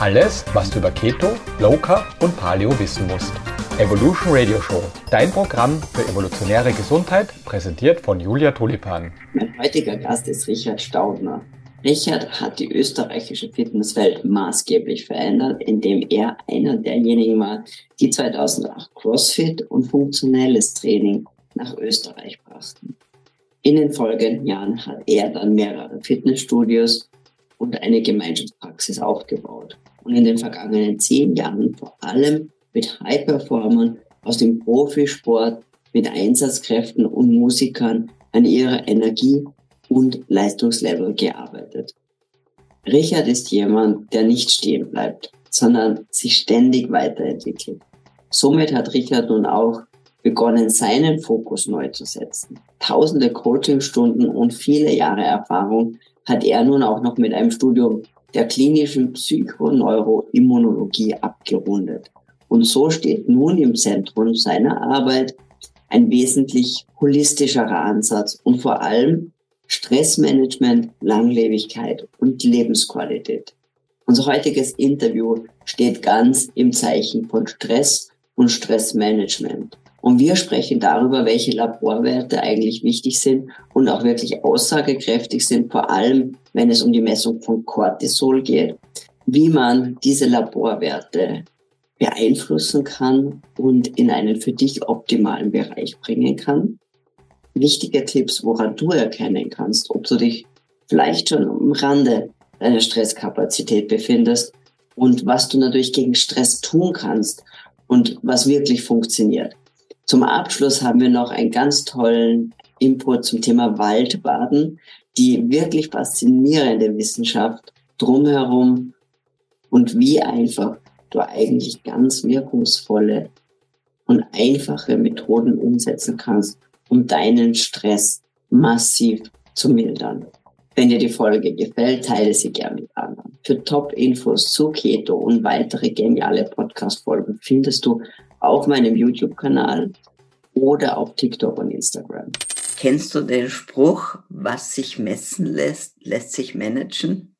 Alles, was du über Keto, Low Carb und Paleo wissen musst. Evolution Radio Show, dein Programm für evolutionäre Gesundheit, präsentiert von Julia Tulipan. Mein heutiger Gast ist Richard Staudner. Richard hat die österreichische Fitnesswelt maßgeblich verändert, indem er einer derjenigen war, die 2008 CrossFit und funktionelles Training nach Österreich brachten. In den folgenden Jahren hat er dann mehrere Fitnessstudios und eine Gemeinschaftspraxis aufgebaut und in den vergangenen zehn Jahren vor allem mit High-Performern aus dem Profisport, mit Einsatzkräften und Musikern an ihrer Energie und Leistungslevel gearbeitet. Richard ist jemand, der nicht stehen bleibt, sondern sich ständig weiterentwickelt. Somit hat Richard nun auch begonnen, seinen Fokus neu zu setzen. Tausende Coachingstunden und viele Jahre Erfahrung hat er nun auch noch mit einem Studium der klinischen Psychoneuroimmunologie abgerundet. Und so steht nun im Zentrum seiner Arbeit ein wesentlich holistischerer Ansatz und vor allem Stressmanagement, Langlebigkeit und Lebensqualität. Unser heutiges Interview steht ganz im Zeichen von Stress und Stressmanagement. Und wir sprechen darüber, welche Laborwerte eigentlich wichtig sind und auch wirklich aussagekräftig sind, vor allem wenn es um die Messung von Cortisol geht, wie man diese Laborwerte beeinflussen kann und in einen für dich optimalen Bereich bringen kann. Wichtige Tipps, woran du erkennen kannst, ob du dich vielleicht schon am Rande deiner Stresskapazität befindest und was du natürlich gegen Stress tun kannst und was wirklich funktioniert. Zum Abschluss haben wir noch einen ganz tollen Input zum Thema Waldbaden, die wirklich faszinierende Wissenschaft drumherum und wie einfach du eigentlich ganz wirkungsvolle und einfache Methoden umsetzen kannst, um deinen Stress massiv zu mildern. Wenn dir die Folge gefällt, teile sie gerne mit anderen. Für Top-Infos zu Keto und weitere geniale Podcast-Folgen findest du auf meinem YouTube-Kanal oder auf TikTok und Instagram. Kennst du den Spruch, was sich messen lässt, lässt sich managen?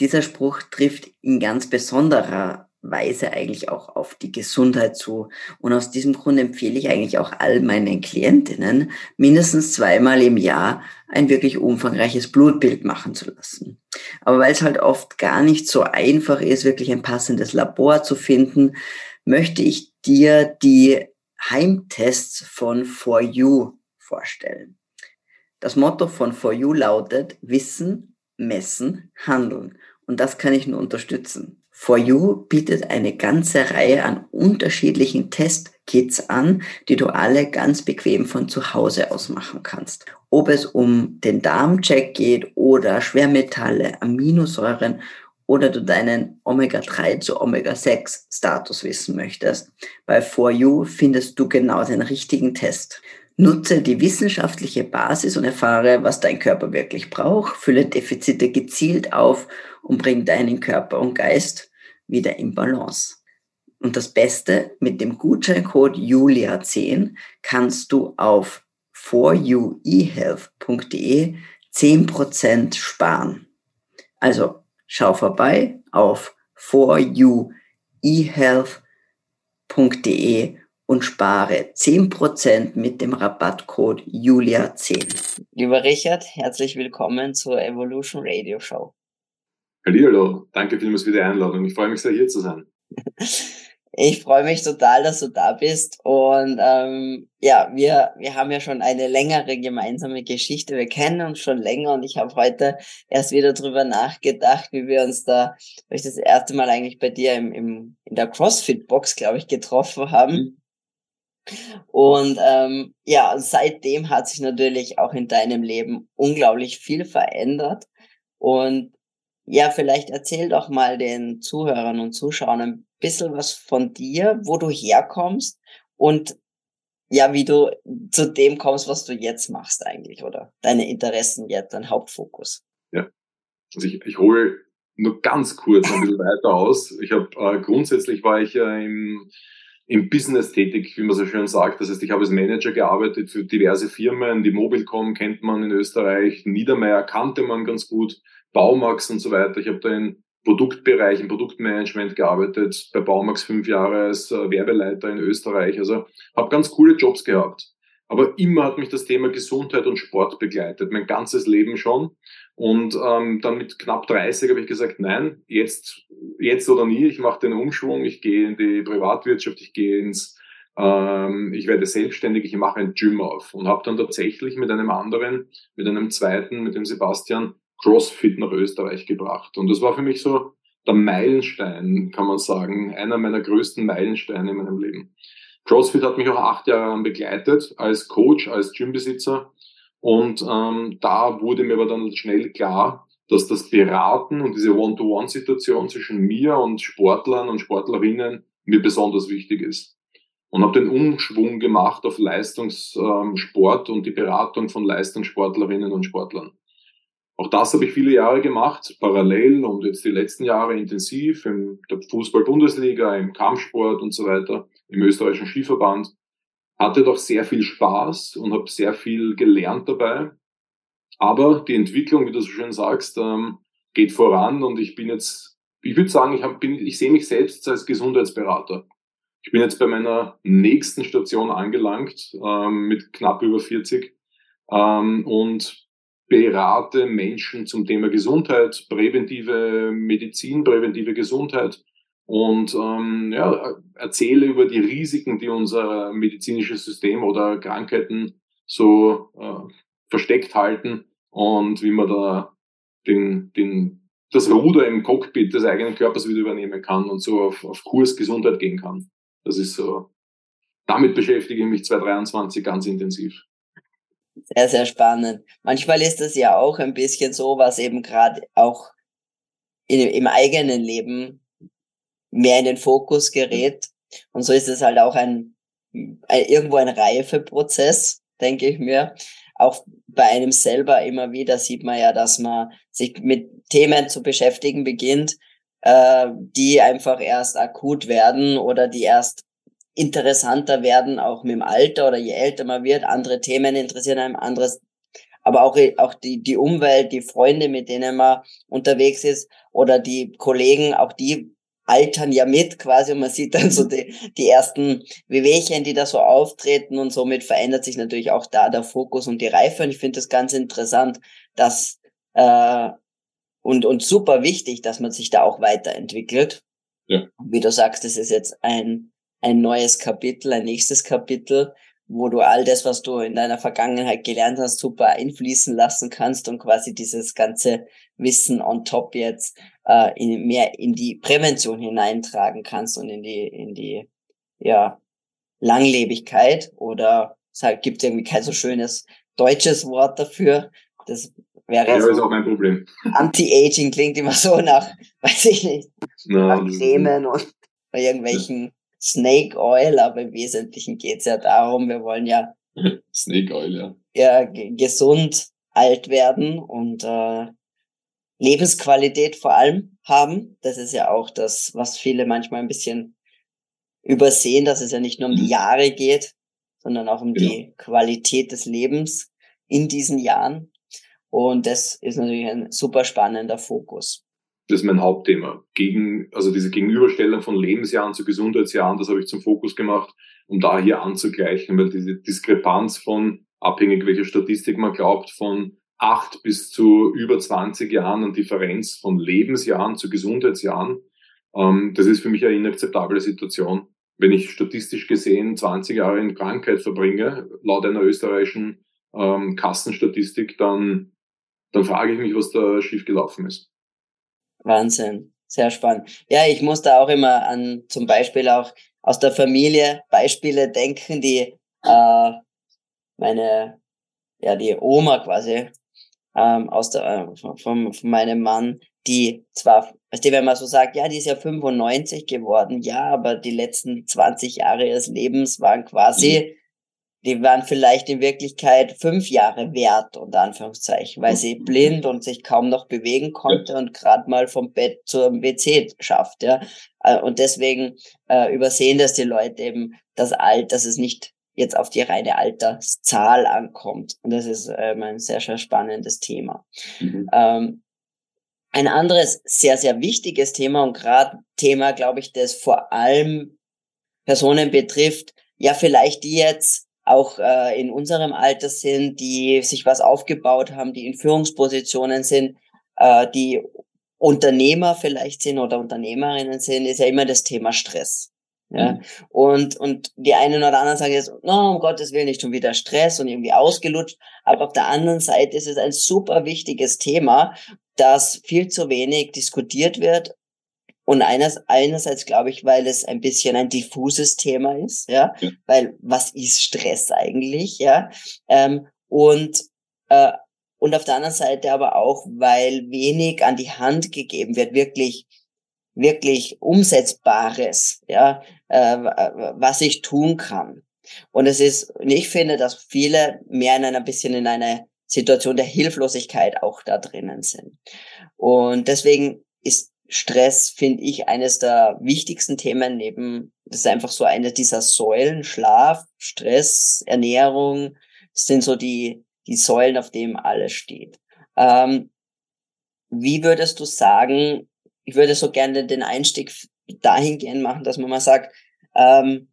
Dieser Spruch trifft in ganz besonderer Weise eigentlich auch auf die Gesundheit zu. Und aus diesem Grund empfehle ich eigentlich auch all meinen Klientinnen, mindestens zweimal im Jahr ein wirklich umfangreiches Blutbild machen zu lassen. Aber weil es halt oft gar nicht so einfach ist, wirklich ein passendes Labor zu finden, möchte ich dir die Heimtests von For You vorstellen. Das Motto von For You lautet Wissen, Messen, Handeln. Und das kann ich nur unterstützen. For You bietet eine ganze Reihe an unterschiedlichen Testkits an, die du alle ganz bequem von zu Hause aus machen kannst. Ob es um den Darmcheck geht oder Schwermetalle, Aminosäuren oder du deinen Omega-3 zu Omega-6-Status wissen möchtest. Bei For You findest du genau den richtigen Test. Nutze die wissenschaftliche Basis und erfahre, was dein Körper wirklich braucht, fülle Defizite gezielt auf und bring deinen Körper und Geist wieder in Balance. Und das Beste, mit dem Gutscheincode Julia10 kannst du auf foruehealth.de 10% sparen. Also schau vorbei auf foruehealth.de und spare 10% mit dem Rabattcode Julia10. Lieber Richard, herzlich willkommen zur Evolution Radio Show. Hallo, danke vielmals für die Einladung. Ich freue mich sehr, hier zu sein. Ich freue mich total, dass du da bist. Und ähm, ja, wir, wir haben ja schon eine längere gemeinsame Geschichte. Wir kennen uns schon länger und ich habe heute erst wieder drüber nachgedacht, wie wir uns da, weil ich das erste Mal eigentlich bei dir im, im, in der CrossFit-Box, glaube ich, getroffen haben. Mhm. Und ähm, ja, seitdem hat sich natürlich auch in deinem Leben unglaublich viel verändert. Und ja, vielleicht erzähl doch mal den Zuhörern und Zuschauern ein bisschen was von dir, wo du herkommst und ja, wie du zu dem kommst, was du jetzt machst eigentlich oder deine Interessen jetzt, dein Hauptfokus. Ja, also ich, ich hole nur ganz kurz ein bisschen weiter aus. Ich habe äh, grundsätzlich war ich ja im im Business tätig, wie man so schön sagt. Das heißt, ich habe als Manager gearbeitet für diverse Firmen. Die Mobilcom kennt man in Österreich, Niedermeyer kannte man ganz gut, Baumax und so weiter. Ich habe da in Produktbereich, im Produktmanagement gearbeitet, bei Baumax fünf Jahre als äh, Werbeleiter in Österreich. Also habe ganz coole Jobs gehabt. Aber immer hat mich das Thema Gesundheit und Sport begleitet, mein ganzes Leben schon. Und ähm, dann mit knapp 30 habe ich gesagt, nein, jetzt, jetzt oder nie, ich mache den Umschwung, ich gehe in die Privatwirtschaft, ich gehe ins, ähm, ich werde selbstständig, ich mache ein Gym auf. Und habe dann tatsächlich mit einem anderen, mit einem zweiten, mit dem Sebastian, CrossFit nach Österreich gebracht. Und das war für mich so der Meilenstein, kann man sagen, einer meiner größten Meilensteine in meinem Leben. CrossFit hat mich auch acht Jahre begleitet als Coach, als Gymbesitzer. Und ähm, da wurde mir aber dann schnell klar, dass das Beraten und diese One-to-One-Situation zwischen mir und Sportlern und Sportlerinnen mir besonders wichtig ist. Und habe den Umschwung gemacht auf Leistungssport ähm, und die Beratung von Leistungssportlerinnen und Sportlern. Auch das habe ich viele Jahre gemacht, parallel und jetzt die letzten Jahre intensiv im der Fußball-Bundesliga, im Kampfsport und so weiter, im österreichischen Skiverband. Hatte doch sehr viel Spaß und habe sehr viel gelernt dabei. Aber die Entwicklung, wie du so schön sagst, ähm, geht voran und ich bin jetzt, ich würde sagen, ich, bin, ich sehe mich selbst als Gesundheitsberater. Ich bin jetzt bei meiner nächsten Station angelangt, ähm, mit knapp über 40 ähm, und berate Menschen zum Thema Gesundheit, präventive Medizin, präventive Gesundheit und ähm, ja, erzähle über die Risiken, die unser medizinisches System oder Krankheiten so äh, versteckt halten und wie man da den, den, das Ruder im Cockpit des eigenen Körpers wieder übernehmen kann und so auf, auf Kurs Gesundheit gehen kann. Das ist so, damit beschäftige ich mich 2023 ganz intensiv. Sehr, sehr spannend. Manchmal ist es ja auch ein bisschen so, was eben gerade auch in, im eigenen Leben mehr in den Fokus gerät. Und so ist es halt auch ein, ein irgendwo ein Reifeprozess, denke ich mir. Auch bei einem selber immer wieder sieht man ja, dass man sich mit Themen zu beschäftigen beginnt, äh, die einfach erst akut werden oder die erst interessanter werden, auch mit dem Alter oder je älter man wird. Andere Themen interessieren einem anderes, aber auch, auch die, die Umwelt, die Freunde, mit denen man unterwegs ist oder die Kollegen, auch die altern ja mit quasi und man sieht dann so die, die ersten Wehwehchen, die da so auftreten und somit verändert sich natürlich auch da der Fokus und die Reife und ich finde das ganz interessant, dass äh, und, und super wichtig, dass man sich da auch weiterentwickelt. Ja. Wie du sagst, das ist jetzt ein ein neues Kapitel, ein nächstes Kapitel, wo du all das, was du in deiner Vergangenheit gelernt hast, super einfließen lassen kannst und quasi dieses ganze Wissen on top jetzt äh, in, mehr in die Prävention hineintragen kannst und in die, in die, ja, Langlebigkeit oder es halt, gibt irgendwie kein so schönes deutsches Wort dafür. Das wäre ja, so ist auch mein Problem. Anti-Aging klingt immer so nach, weiß ich nicht, no, nach Cremen und bei irgendwelchen Snake Oil, aber im Wesentlichen geht's ja darum, wir wollen ja Snake Oil, ja. ja gesund alt werden und äh, Lebensqualität vor allem haben. Das ist ja auch das, was viele manchmal ein bisschen übersehen, dass es ja nicht nur um die mhm. Jahre geht, sondern auch um genau. die Qualität des Lebens in diesen Jahren. Und das ist natürlich ein super spannender Fokus. Das ist mein Hauptthema. Gegen, also diese Gegenüberstellung von Lebensjahren zu Gesundheitsjahren, das habe ich zum Fokus gemacht, um da hier anzugleichen, weil diese Diskrepanz von, abhängig welcher Statistik man glaubt, von acht bis zu über 20 Jahren an Differenz von Lebensjahren zu Gesundheitsjahren, ähm, das ist für mich eine inakzeptable Situation. Wenn ich statistisch gesehen 20 Jahre in Krankheit verbringe, laut einer österreichischen ähm, Kassenstatistik, dann, dann frage ich mich, was da schiefgelaufen ist. Wahnsinn. Sehr spannend. Ja, ich muss da auch immer an zum Beispiel auch aus der Familie Beispiele denken, die äh, meine, ja, die Oma quasi ähm, aus der, äh, von, von meinem Mann, die zwar, weißt du, wenn man so sagt, ja, die ist ja 95 geworden, ja, aber die letzten 20 Jahre ihres Lebens waren quasi mhm die waren vielleicht in Wirklichkeit fünf Jahre wert, unter Anführungszeichen, weil sie blind und sich kaum noch bewegen konnte und gerade mal vom Bett zum WC schafft, ja. Äh, und deswegen äh, übersehen das die Leute eben, das Alt, dass es nicht jetzt auf die reine Alterszahl ankommt. Und das ist ähm, ein sehr, sehr spannendes Thema. Mhm. Ähm, ein anderes sehr, sehr wichtiges Thema und gerade Thema, glaube ich, das vor allem Personen betrifft, ja, vielleicht die jetzt auch äh, in unserem Alter sind, die sich was aufgebaut haben, die in Führungspositionen sind, äh, die Unternehmer vielleicht sind oder Unternehmerinnen sind, ist ja immer das Thema Stress. Ja, mhm. und, und die einen oder anderen sagen jetzt, no, um Gottes Willen nicht schon wieder Stress und irgendwie ausgelutscht. Aber auf der anderen Seite ist es ein super wichtiges Thema, das viel zu wenig diskutiert wird. Und eines, einerseits glaube ich, weil es ein bisschen ein diffuses Thema ist, ja, ja. weil was ist Stress eigentlich, ja, ähm, und äh, und auf der anderen Seite aber auch, weil wenig an die Hand gegeben wird, wirklich wirklich umsetzbares, ja, äh, was ich tun kann. Und es ist, und ich finde, dass viele mehr in einer bisschen in einer Situation der Hilflosigkeit auch da drinnen sind. Und deswegen ist Stress, finde ich, eines der wichtigsten Themen neben, das ist einfach so eine dieser Säulen, Schlaf, Stress, Ernährung, das sind so die, die Säulen, auf denen alles steht. Ähm, wie würdest du sagen, ich würde so gerne den Einstieg dahingehend machen, dass man mal sagt, ähm,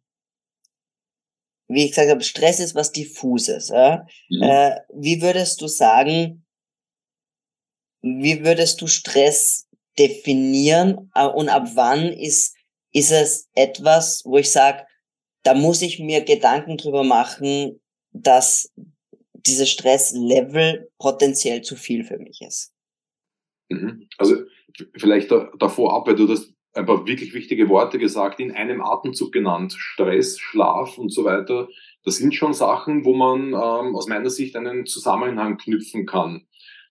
wie ich gesagt habe, Stress ist was diffuses. Ja? Mhm. Äh, wie würdest du sagen, wie würdest du Stress definieren äh, und ab wann ist, ist es etwas, wo ich sage, da muss ich mir Gedanken drüber machen, dass dieses Stresslevel potenziell zu viel für mich ist. Mhm. Also vielleicht da, davor ab, weil du das ein paar wirklich wichtige Worte gesagt, in einem Atemzug genannt. Stress, Schlaf und so weiter. Das sind schon Sachen, wo man ähm, aus meiner Sicht einen Zusammenhang knüpfen kann.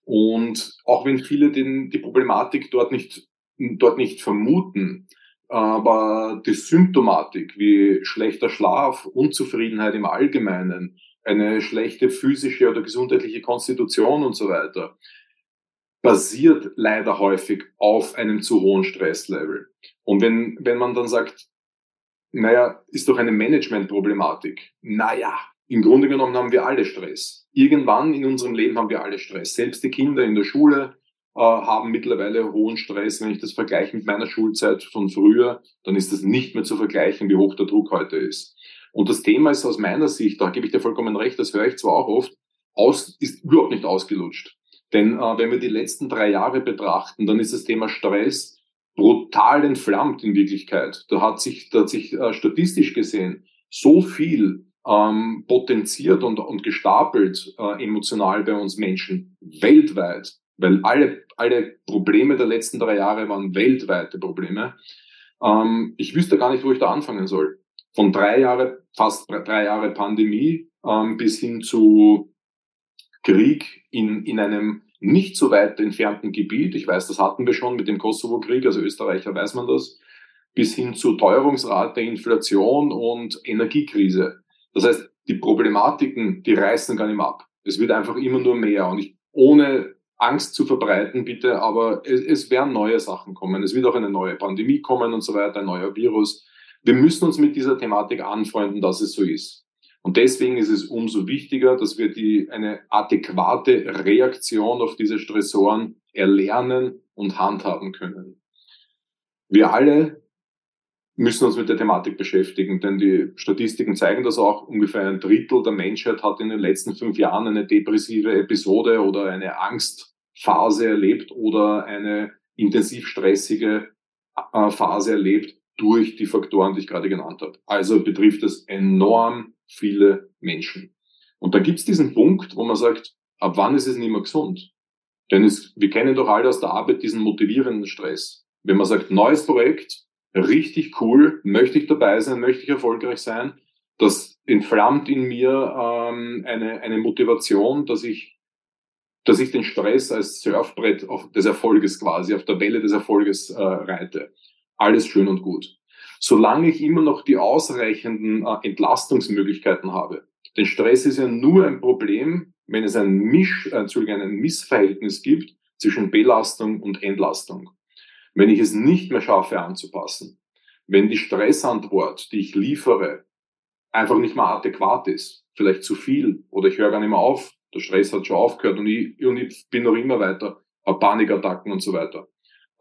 Und auch wenn viele den, die Problematik dort nicht, dort nicht vermuten, aber die Symptomatik wie schlechter Schlaf, Unzufriedenheit im Allgemeinen, eine schlechte physische oder gesundheitliche Konstitution und so weiter, basiert leider häufig auf einem zu hohen Stresslevel. Und wenn, wenn man dann sagt, naja, ist doch eine Managementproblematik. Naja, im Grunde genommen haben wir alle Stress. Irgendwann in unserem Leben haben wir alle Stress. Selbst die Kinder in der Schule äh, haben mittlerweile hohen Stress. Wenn ich das vergleiche mit meiner Schulzeit von früher, dann ist das nicht mehr zu vergleichen, wie hoch der Druck heute ist. Und das Thema ist aus meiner Sicht, da gebe ich dir vollkommen recht, das höre ich zwar auch oft, aus, ist überhaupt nicht ausgelutscht. Denn äh, wenn wir die letzten drei Jahre betrachten, dann ist das Thema Stress brutal entflammt in Wirklichkeit. Da hat sich, da hat sich äh, statistisch gesehen so viel ähm, potenziert und, und gestapelt äh, emotional bei uns Menschen weltweit, weil alle, alle Probleme der letzten drei Jahre waren weltweite Probleme. Ähm, ich wüsste gar nicht, wo ich da anfangen soll. Von drei Jahre, fast drei Jahre Pandemie ähm, bis hin zu Krieg in, in einem nicht so weit entfernten Gebiet, ich weiß, das hatten wir schon mit dem Kosovo-Krieg, also Österreicher weiß man das, bis hin zu Teuerungsrate, Inflation und Energiekrise. Das heißt, die Problematiken, die reißen gar nicht mehr ab. Es wird einfach immer nur mehr und ich, ohne Angst zu verbreiten, bitte, aber es, es werden neue Sachen kommen. Es wird auch eine neue Pandemie kommen und so weiter, ein neuer Virus. Wir müssen uns mit dieser Thematik anfreunden, dass es so ist. Und deswegen ist es umso wichtiger, dass wir die, eine adäquate Reaktion auf diese Stressoren erlernen und handhaben können. Wir alle müssen uns mit der Thematik beschäftigen, denn die Statistiken zeigen das auch. Ungefähr ein Drittel der Menschheit hat in den letzten fünf Jahren eine depressive Episode oder eine Angstphase erlebt oder eine intensiv stressige äh, Phase erlebt durch die Faktoren, die ich gerade genannt habe. Also betrifft es enorm viele Menschen. Und da gibt's diesen Punkt, wo man sagt, ab wann ist es nicht mehr gesund? Denn es, wir kennen doch alle aus der Arbeit diesen motivierenden Stress. Wenn man sagt, neues Projekt, richtig cool, möchte ich dabei sein, möchte ich erfolgreich sein, das entflammt in mir ähm, eine, eine Motivation, dass ich, dass ich den Stress als Surfbrett auf, des Erfolges quasi, auf der Welle des Erfolges äh, reite. Alles schön und gut solange ich immer noch die ausreichenden äh, Entlastungsmöglichkeiten habe. Denn Stress ist ja nur ein Problem, wenn es ein, Misch, äh, ein Missverhältnis gibt zwischen Belastung und Entlastung. Wenn ich es nicht mehr schaffe anzupassen, wenn die Stressantwort, die ich liefere, einfach nicht mehr adäquat ist, vielleicht zu viel oder ich höre gar nicht mehr auf, der Stress hat schon aufgehört und ich, und ich bin noch immer weiter Panikattacken und so weiter.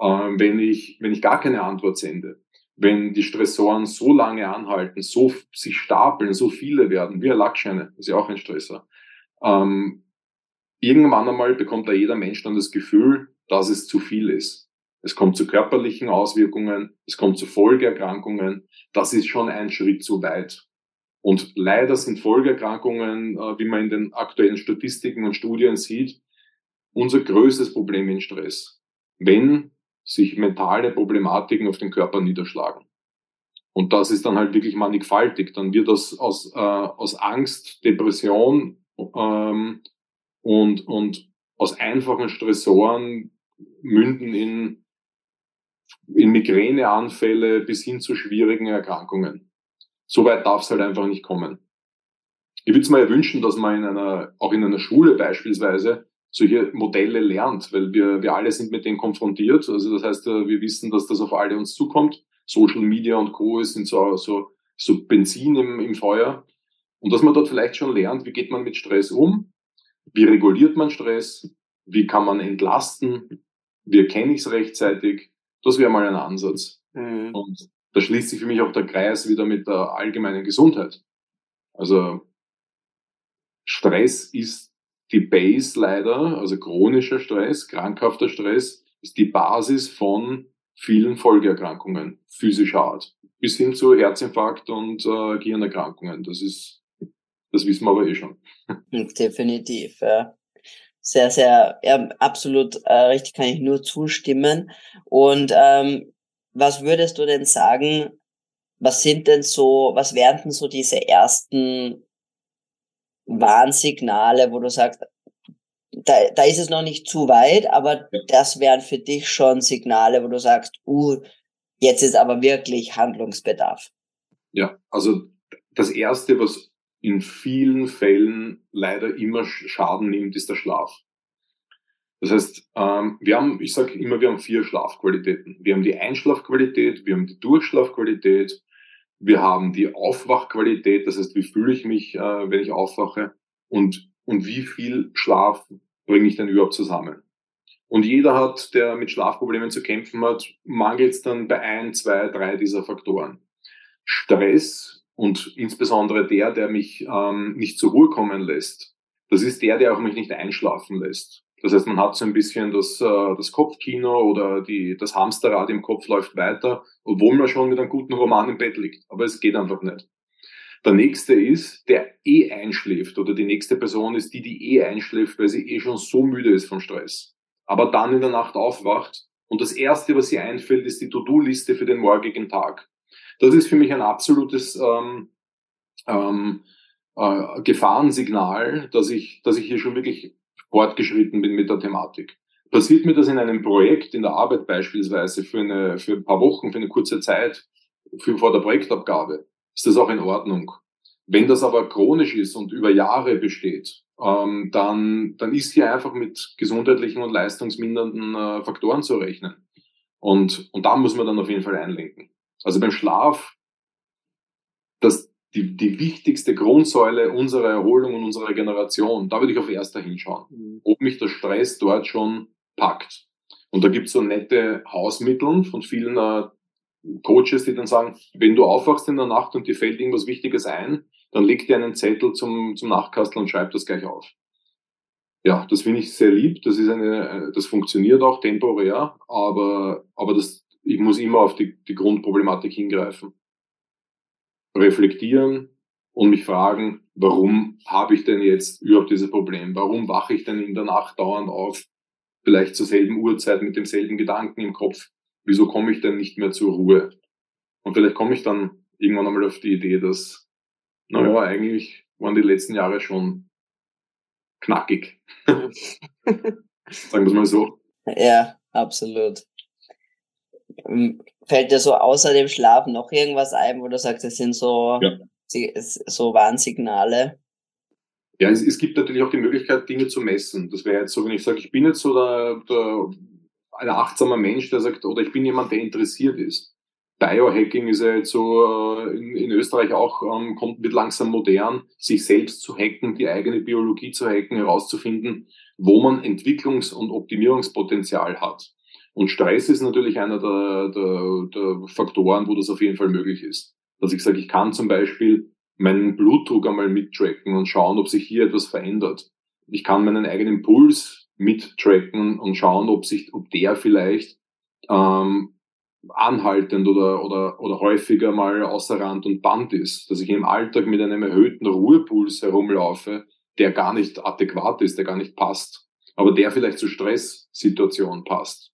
Ähm, wenn ich, wenn ich gar keine Antwort sende, wenn die Stressoren so lange anhalten, so sich stapeln, so viele werden, wie ein Lackscheine, ist ja auch ein Stressor. Ähm, irgendwann einmal bekommt da jeder Mensch dann das Gefühl, dass es zu viel ist. Es kommt zu körperlichen Auswirkungen, es kommt zu Folgeerkrankungen. Das ist schon ein Schritt zu weit. Und leider sind Folgeerkrankungen, äh, wie man in den aktuellen Statistiken und Studien sieht, unser größtes Problem in Stress. Wenn sich mentale Problematiken auf den Körper niederschlagen. Und das ist dann halt wirklich mannigfaltig. Dann wird das aus, äh, aus Angst, Depression ähm, und, und aus einfachen Stressoren münden in, in Migräneanfälle bis hin zu schwierigen Erkrankungen. So weit darf es halt einfach nicht kommen. Ich würde es mir ja wünschen, dass man in einer, auch in einer Schule beispielsweise solche Modelle lernt, weil wir, wir alle sind mit denen konfrontiert. Also das heißt, äh, wir wissen, dass das auf alle uns zukommt. Social Media und Co. sind so, so, so Benzin im, im Feuer. Und dass man dort vielleicht schon lernt, wie geht man mit Stress um, wie reguliert man Stress, wie kann man entlasten, wie erkenne ich es rechtzeitig. Das wäre mal ein Ansatz. Mhm. Und da schließt sich für mich auch der Kreis wieder mit der allgemeinen Gesundheit. Also Stress ist die Base leider, also chronischer Stress, krankhafter Stress, ist die Basis von vielen Folgeerkrankungen physischer Art, bis hin zu Herzinfarkt und äh, Gehirnerkrankungen. Das ist, das wissen wir aber eh schon. Definitiv, ja. Sehr, sehr, ja, absolut äh, richtig, kann ich nur zustimmen. Und ähm, was würdest du denn sagen, was sind denn so, was wären denn so diese ersten Warnsignale, wo du sagst, da, da ist es noch nicht zu weit, aber ja. das wären für dich schon Signale, wo du sagst, uh, jetzt ist aber wirklich Handlungsbedarf. Ja, also das Erste, was in vielen Fällen leider immer Schaden nimmt, ist der Schlaf. Das heißt, ähm, wir haben, ich sage immer, wir haben vier Schlafqualitäten. Wir haben die Einschlafqualität, wir haben die Durchschlafqualität, wir haben die Aufwachqualität, das heißt, wie fühle ich mich, äh, wenn ich aufwache und, und wie viel Schlaf bringe ich denn überhaupt zusammen. Und jeder hat, der mit Schlafproblemen zu kämpfen hat, mangelt es dann bei ein, zwei, drei dieser Faktoren. Stress und insbesondere der, der mich ähm, nicht zur Ruhe kommen lässt, das ist der, der auch mich nicht einschlafen lässt. Das heißt, man hat so ein bisschen das, äh, das Kopfkino oder die, das Hamsterrad im Kopf läuft weiter, obwohl man schon mit einem guten Roman im Bett liegt. Aber es geht einfach nicht. Der nächste ist, der eh einschläft oder die nächste Person ist die, die eh einschläft, weil sie eh schon so müde ist vom Stress. Aber dann in der Nacht aufwacht und das erste, was sie einfällt, ist die To-Do-Liste für den morgigen Tag. Das ist für mich ein absolutes ähm, ähm, äh, Gefahrensignal, dass ich, dass ich hier schon wirklich fortgeschritten bin mit der Thematik. Passiert mir das in einem Projekt, in der Arbeit beispielsweise, für, eine, für ein paar Wochen, für eine kurze Zeit, für, vor der Projektabgabe, ist das auch in Ordnung. Wenn das aber chronisch ist und über Jahre besteht, ähm, dann, dann ist hier einfach mit gesundheitlichen und leistungsmindernden äh, Faktoren zu rechnen. Und, und da muss man dann auf jeden Fall einlenken. Also beim Schlaf, das, die, die wichtigste Grundsäule unserer Erholung und unserer Regeneration, da würde ich auf erster hinschauen, mhm. ob mich der Stress dort schon packt. Und da gibt es so nette Hausmittel von vielen äh, Coaches, die dann sagen, wenn du aufwachst in der Nacht und dir fällt irgendwas Wichtiges ein, dann leg dir einen Zettel zum, zum Nachkastel und schreib das gleich auf. Ja, das finde ich sehr lieb. Das ist eine, das funktioniert auch temporär, aber, aber das, ich muss immer auf die, die Grundproblematik hingreifen. Reflektieren und mich fragen, warum habe ich denn jetzt überhaupt dieses Problem? Warum wache ich denn in der Nacht dauernd auf? Vielleicht zur selben Uhrzeit mit demselben Gedanken im Kopf wieso komme ich denn nicht mehr zur Ruhe? Und vielleicht komme ich dann irgendwann einmal auf die Idee, dass, naja, eigentlich waren die letzten Jahre schon knackig. Sagen wir es mal so. Ja, absolut. Ähm, fällt dir so außer dem Schlaf noch irgendwas ein, wo du sagst, das sind so, ja. so Warnsignale? Ja, es, es, gibt natürlich auch die Möglichkeit, Dinge zu messen. Das wäre jetzt so, wenn ich sage, ich bin jetzt so der, der ein achtsamer Mensch, der sagt, oder ich bin jemand, der interessiert ist. Biohacking ist ja jetzt so äh, in, in Österreich auch, ähm, kommt mit langsam modern, sich selbst zu hacken, die eigene Biologie zu hacken, herauszufinden, wo man Entwicklungs- und Optimierungspotenzial hat. Und Stress ist natürlich einer der, der, der Faktoren, wo das auf jeden Fall möglich ist. Dass ich sage, ich kann zum Beispiel meinen Blutdruck einmal mittracken und schauen, ob sich hier etwas verändert. Ich kann meinen eigenen Puls mittracken und schauen, ob sich, ob der vielleicht ähm, anhaltend oder, oder, oder häufiger mal außer Rand und Band ist. Dass ich im Alltag mit einem erhöhten Ruhepuls herumlaufe, der gar nicht adäquat ist, der gar nicht passt, aber der vielleicht zur Stresssituation passt.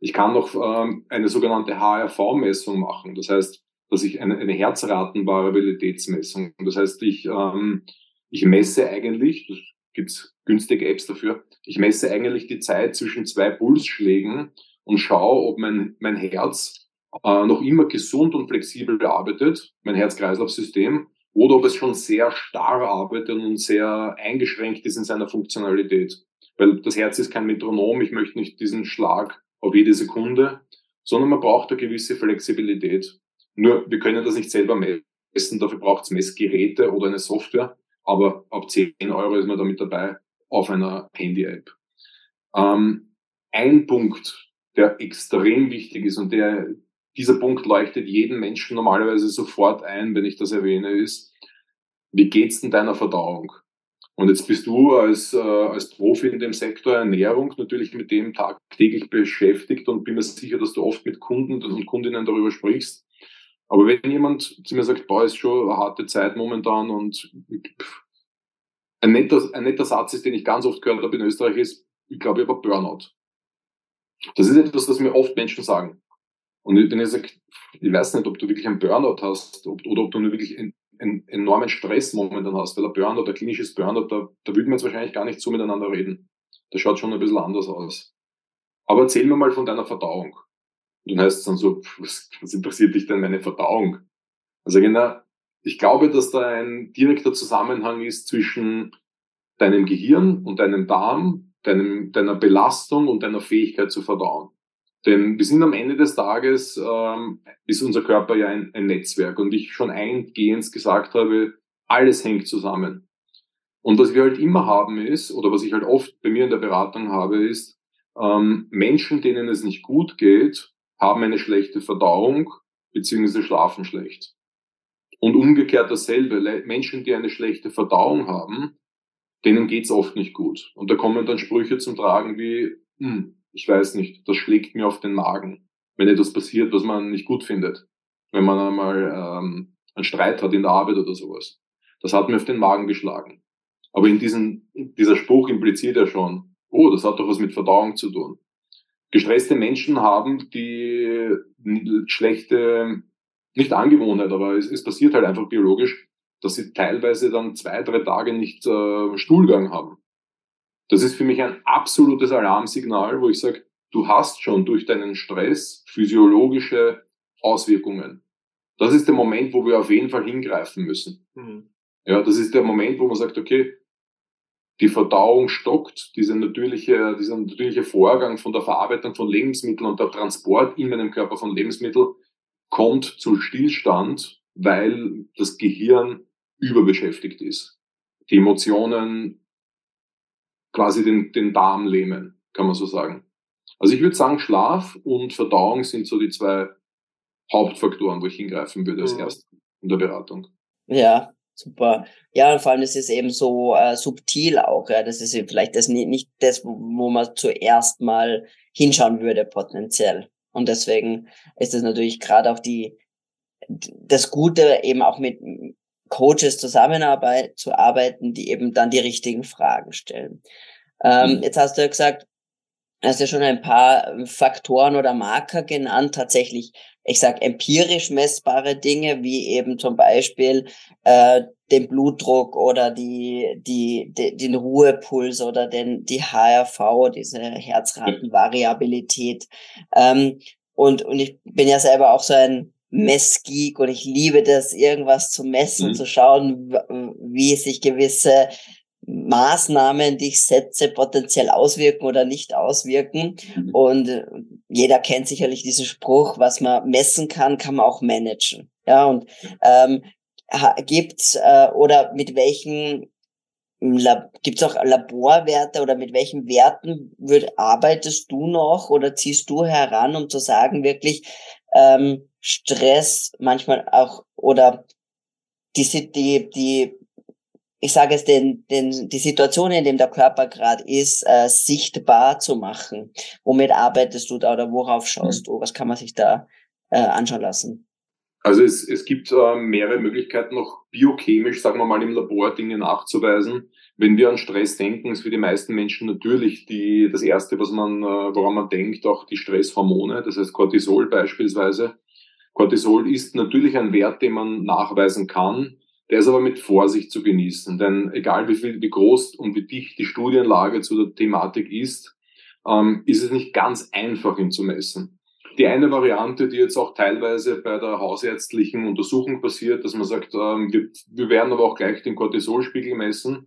Ich kann noch ähm, eine sogenannte HRV-Messung machen. Das heißt, dass ich eine, eine Herzratenvariabilitätsmessung. Das heißt, ich, ähm, ich messe eigentlich, das gibt's günstige Apps dafür, ich messe eigentlich die Zeit zwischen zwei Pulsschlägen und schaue, ob mein, mein Herz äh, noch immer gesund und flexibel arbeitet, mein Herz-Kreislauf-System, oder ob es schon sehr starr arbeitet und sehr eingeschränkt ist in seiner Funktionalität. Weil das Herz ist kein Metronom, ich möchte nicht diesen Schlag auf jede Sekunde, sondern man braucht eine gewisse Flexibilität. Nur, wir können das nicht selber messen, dafür braucht es Messgeräte oder eine Software, aber ab 10 Euro ist man damit dabei auf einer Handy-App. Ähm, ein Punkt, der extrem wichtig ist und der, dieser Punkt leuchtet jedem Menschen normalerweise sofort ein, wenn ich das erwähne, ist, wie geht's denn deiner Verdauung? Und jetzt bist du als, äh, als Profi in dem Sektor Ernährung natürlich mit dem tagtäglich beschäftigt und bin mir sicher, dass du oft mit Kunden und Kundinnen darüber sprichst. Aber wenn jemand zu mir sagt, boah, ist schon eine harte Zeit momentan und pff, ein netter, ein netter Satz ist, den ich ganz oft gehört habe in Österreich, ist, ich glaube, ich habe Burnout. Das ist etwas, das mir oft Menschen sagen. Und wenn ich sage, ich weiß nicht, ob du wirklich einen Burnout hast ob, oder ob du nur wirklich einen enormen Stress momentan hast, weil ein Burnout, ein klinisches Burnout, da, da würden wir jetzt wahrscheinlich gar nicht so miteinander reden. Das schaut schon ein bisschen anders aus. Aber erzähl mir mal von deiner Verdauung. Und dann heißt es dann so, was, was interessiert dich denn meine Verdauung? Also genau, ich glaube, dass da ein direkter Zusammenhang ist zwischen deinem Gehirn und deinem Darm, deinem, deiner Belastung und deiner Fähigkeit zu verdauen. Denn wir sind am Ende des Tages, ähm, ist unser Körper ja ein, ein Netzwerk. Und ich schon eingehend gesagt habe, alles hängt zusammen. Und was wir halt immer haben ist, oder was ich halt oft bei mir in der Beratung habe, ist, ähm, Menschen, denen es nicht gut geht, haben eine schlechte Verdauung, beziehungsweise schlafen schlecht. Und umgekehrt dasselbe. Menschen, die eine schlechte Verdauung haben, denen geht's oft nicht gut. Und da kommen dann Sprüche zum Tragen wie, hm, ich weiß nicht, das schlägt mir auf den Magen, wenn etwas passiert, was man nicht gut findet. Wenn man einmal ähm, einen Streit hat in der Arbeit oder sowas. Das hat mir auf den Magen geschlagen. Aber in diesem, dieser Spruch impliziert ja schon, oh, das hat doch was mit Verdauung zu tun. Gestresste Menschen haben die schlechte, nicht Angewohnheit, aber es, es passiert halt einfach biologisch, dass sie teilweise dann zwei, drei Tage nicht äh, Stuhlgang haben. Das ist für mich ein absolutes Alarmsignal, wo ich sage, du hast schon durch deinen Stress physiologische Auswirkungen. Das ist der Moment, wo wir auf jeden Fall hingreifen müssen. Mhm. Ja, das ist der Moment, wo man sagt, okay, die Verdauung stockt, dieser natürliche, dieser natürliche Vorgang von der Verarbeitung von Lebensmitteln und der Transport in meinem Körper von Lebensmitteln kommt zu Stillstand, weil das Gehirn überbeschäftigt ist. Die Emotionen quasi den, den Darm lähmen, kann man so sagen. Also ich würde sagen, Schlaf und Verdauung sind so die zwei Hauptfaktoren, wo ich hingreifen würde als mhm. erstes in der Beratung. Ja, super. Ja, und vor allem das ist eben so äh, subtil auch. Ja. Das ist vielleicht das nicht, nicht das, wo man zuerst mal hinschauen würde potenziell. Und deswegen ist es natürlich gerade auch die das Gute, eben auch mit Coaches zusammenarbeit zu arbeiten, die eben dann die richtigen Fragen stellen. Ähm, mhm. Jetzt hast du ja gesagt, hast ja schon ein paar Faktoren oder Marker genannt, tatsächlich, ich sag empirisch messbare Dinge, wie eben zum Beispiel äh, den Blutdruck oder die, die, die, den Ruhepuls oder den, die HRV, diese Herzratenvariabilität. Ähm, und, und ich bin ja selber auch so ein Messgeek und ich liebe das, irgendwas zu messen, mhm. zu schauen, wie sich gewisse Maßnahmen, die ich setze, potenziell auswirken oder nicht auswirken. Mhm. Und äh, jeder kennt sicherlich diesen Spruch, was man messen kann, kann man auch managen. Ja, und ähm, gibt's äh, oder mit welchen Gibt es auch Laborwerte oder mit welchen Werten würd, arbeitest du noch oder ziehst du heran, um zu sagen, wirklich ähm, Stress manchmal auch oder die, die, die ich sage es, den, den, die Situation, in dem der Körper gerade ist, äh, sichtbar zu machen. Womit arbeitest du da oder worauf schaust mhm. du? Was kann man sich da äh, anschauen lassen? Also es, es gibt äh, mehrere Möglichkeiten, noch biochemisch, sagen wir mal, im Labor Dinge nachzuweisen. Wenn wir an Stress denken, ist für die meisten Menschen natürlich die, das Erste, was man, äh, woran man denkt, auch die Stresshormone, das heißt Cortisol beispielsweise. Cortisol ist natürlich ein Wert, den man nachweisen kann. Der ist aber mit Vorsicht zu genießen, denn egal wie viel, wie groß und wie dicht die Studienlage zu der Thematik ist, ähm, ist es nicht ganz einfach, ihn zu messen. Die eine Variante, die jetzt auch teilweise bei der hausärztlichen Untersuchung passiert, dass man sagt, ähm, wir, wir werden aber auch gleich den Cortisolspiegel messen.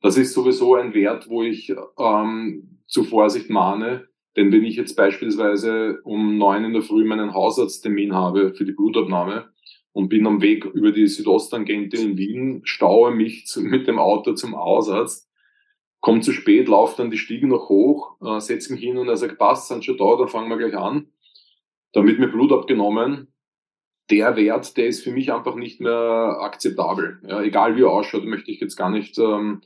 Das ist sowieso ein Wert, wo ich ähm, zu Vorsicht mahne. Denn wenn ich jetzt beispielsweise um neun in der Früh meinen Hausarzttermin habe für die Blutabnahme und bin am Weg über die Südosttangente in Wien, staue mich zu, mit dem Auto zum Hausarzt, komme zu spät, laufe dann die Stiegen noch hoch, äh, setze mich hin und er sagt, passt, sind schon da, dann fangen wir gleich an da wird mir Blut abgenommen. Der Wert, der ist für mich einfach nicht mehr akzeptabel. Ja, egal wie er ausschaut, möchte ich jetzt gar nicht ähm,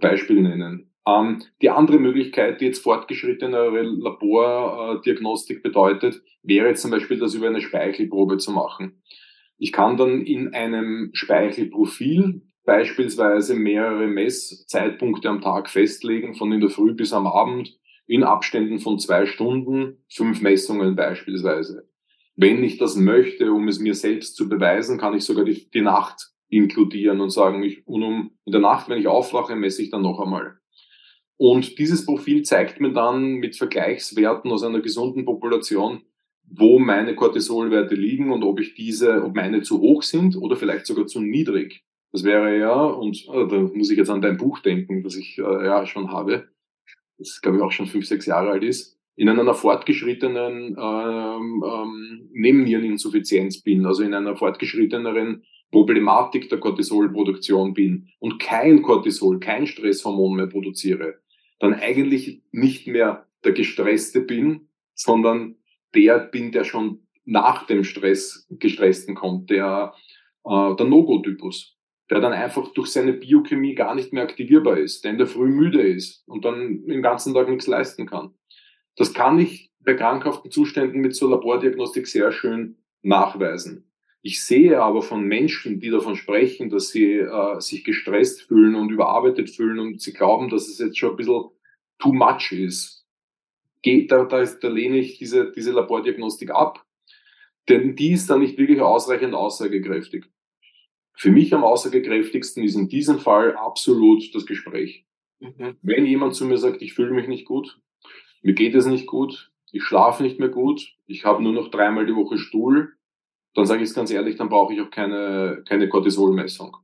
Beispiel nennen. Ähm, die andere Möglichkeit, die jetzt fortgeschrittenere Labordiagnostik bedeutet, wäre jetzt zum Beispiel, das über eine Speichelprobe zu machen. Ich kann dann in einem Speichelprofil beispielsweise mehrere Messzeitpunkte am Tag festlegen, von in der Früh bis am Abend, in Abständen von zwei Stunden, fünf Messungen beispielsweise. Wenn ich das möchte, um es mir selbst zu beweisen, kann ich sogar die, die Nacht inkludieren und sagen, ich, und um, in der Nacht, wenn ich aufwache, messe ich dann noch einmal. Und dieses Profil zeigt mir dann mit Vergleichswerten aus einer gesunden Population, wo meine Cortisolwerte liegen und ob ich diese, ob meine zu hoch sind oder vielleicht sogar zu niedrig. Das wäre ja, und äh, da muss ich jetzt an dein Buch denken, das ich äh, ja schon habe, das glaube ich auch schon fünf, sechs Jahre alt ist, in einer fortgeschrittenen ähm, ähm, Nebenniereninsuffizienz bin, also in einer fortgeschritteneren Problematik der Cortisolproduktion bin und kein Cortisol, kein Stresshormon mehr produziere, dann eigentlich nicht mehr der Gestresste bin, sondern der bin, der schon nach dem Stress Gestressten kommt, der, äh, der No-Go-Typus der dann einfach durch seine Biochemie gar nicht mehr aktivierbar ist, der in der Früh müde ist und dann den ganzen Tag nichts leisten kann. Das kann ich bei krankhaften Zuständen mit so Labordiagnostik sehr schön nachweisen. Ich sehe aber von Menschen, die davon sprechen, dass sie äh, sich gestresst fühlen und überarbeitet fühlen und sie glauben, dass es jetzt schon ein bisschen too much ist. Geht, da, da, da lehne ich diese, diese Labordiagnostik ab, denn die ist dann nicht wirklich ausreichend aussagekräftig. Für mich am aussagekräftigsten ist in diesem Fall absolut das Gespräch. Mhm. Wenn jemand zu mir sagt, ich fühle mich nicht gut, mir geht es nicht gut, ich schlafe nicht mehr gut, ich habe nur noch dreimal die Woche Stuhl, dann sage ich es ganz ehrlich, dann brauche ich auch keine, keine Cortisolmessung.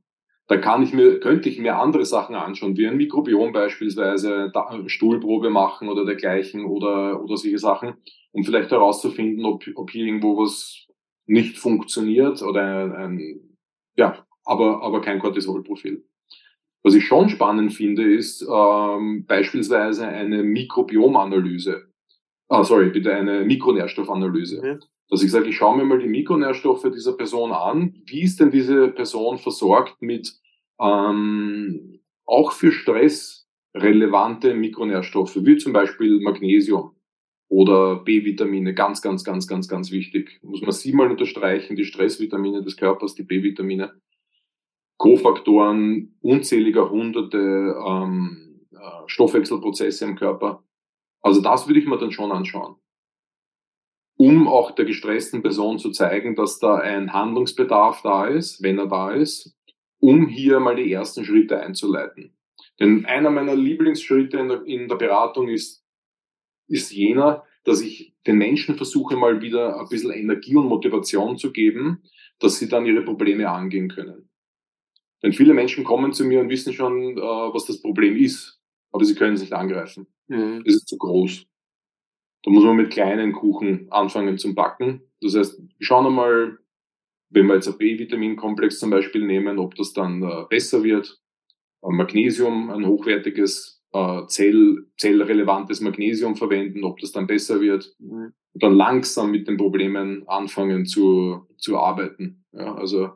Dann kann ich mir, könnte ich mir andere Sachen anschauen, wie ein Mikrobiom beispielsweise, Stuhlprobe machen oder dergleichen oder, oder solche Sachen, um vielleicht herauszufinden, ob, ob hier irgendwo was nicht funktioniert oder ein, ein ja, aber, aber kein Cortisolprofil. Was ich schon spannend finde, ist ähm, beispielsweise eine Mikrobiomanalyse. Ah, sorry, bitte eine Mikronährstoffanalyse. Mhm. Dass ich sage, ich schaue mir mal die Mikronährstoffe dieser Person an. Wie ist denn diese Person versorgt mit ähm, auch für Stress relevante Mikronährstoffe, wie zum Beispiel Magnesium oder B-Vitamine, ganz, ganz, ganz, ganz, ganz wichtig. Muss man sie mal unterstreichen, die Stressvitamine des Körpers, die B-Vitamine. Kofaktoren unzähliger hunderte ähm, äh, Stoffwechselprozesse im Körper. Also das würde ich mir dann schon anschauen. Um auch der gestressten Person zu zeigen, dass da ein Handlungsbedarf da ist, wenn er da ist, um hier mal die ersten Schritte einzuleiten. Denn einer meiner Lieblingsschritte in der, in der Beratung ist, ist jener, dass ich den Menschen versuche, mal wieder ein bisschen Energie und Motivation zu geben, dass sie dann ihre Probleme angehen können. Denn viele Menschen kommen zu mir und wissen schon, äh, was das Problem ist, aber sie können es nicht angreifen. Mhm. Es ist zu groß. Da muss man mit kleinen Kuchen anfangen zum Backen. Das heißt, wir schauen einmal, wenn wir jetzt ein B-Vitaminkomplex zum Beispiel nehmen, ob das dann äh, besser wird. Magnesium, ein hochwertiges, äh, Zell, zellrelevantes Magnesium verwenden, ob das dann besser wird. Mhm. Und dann langsam mit den Problemen anfangen zu, zu arbeiten. Ja, also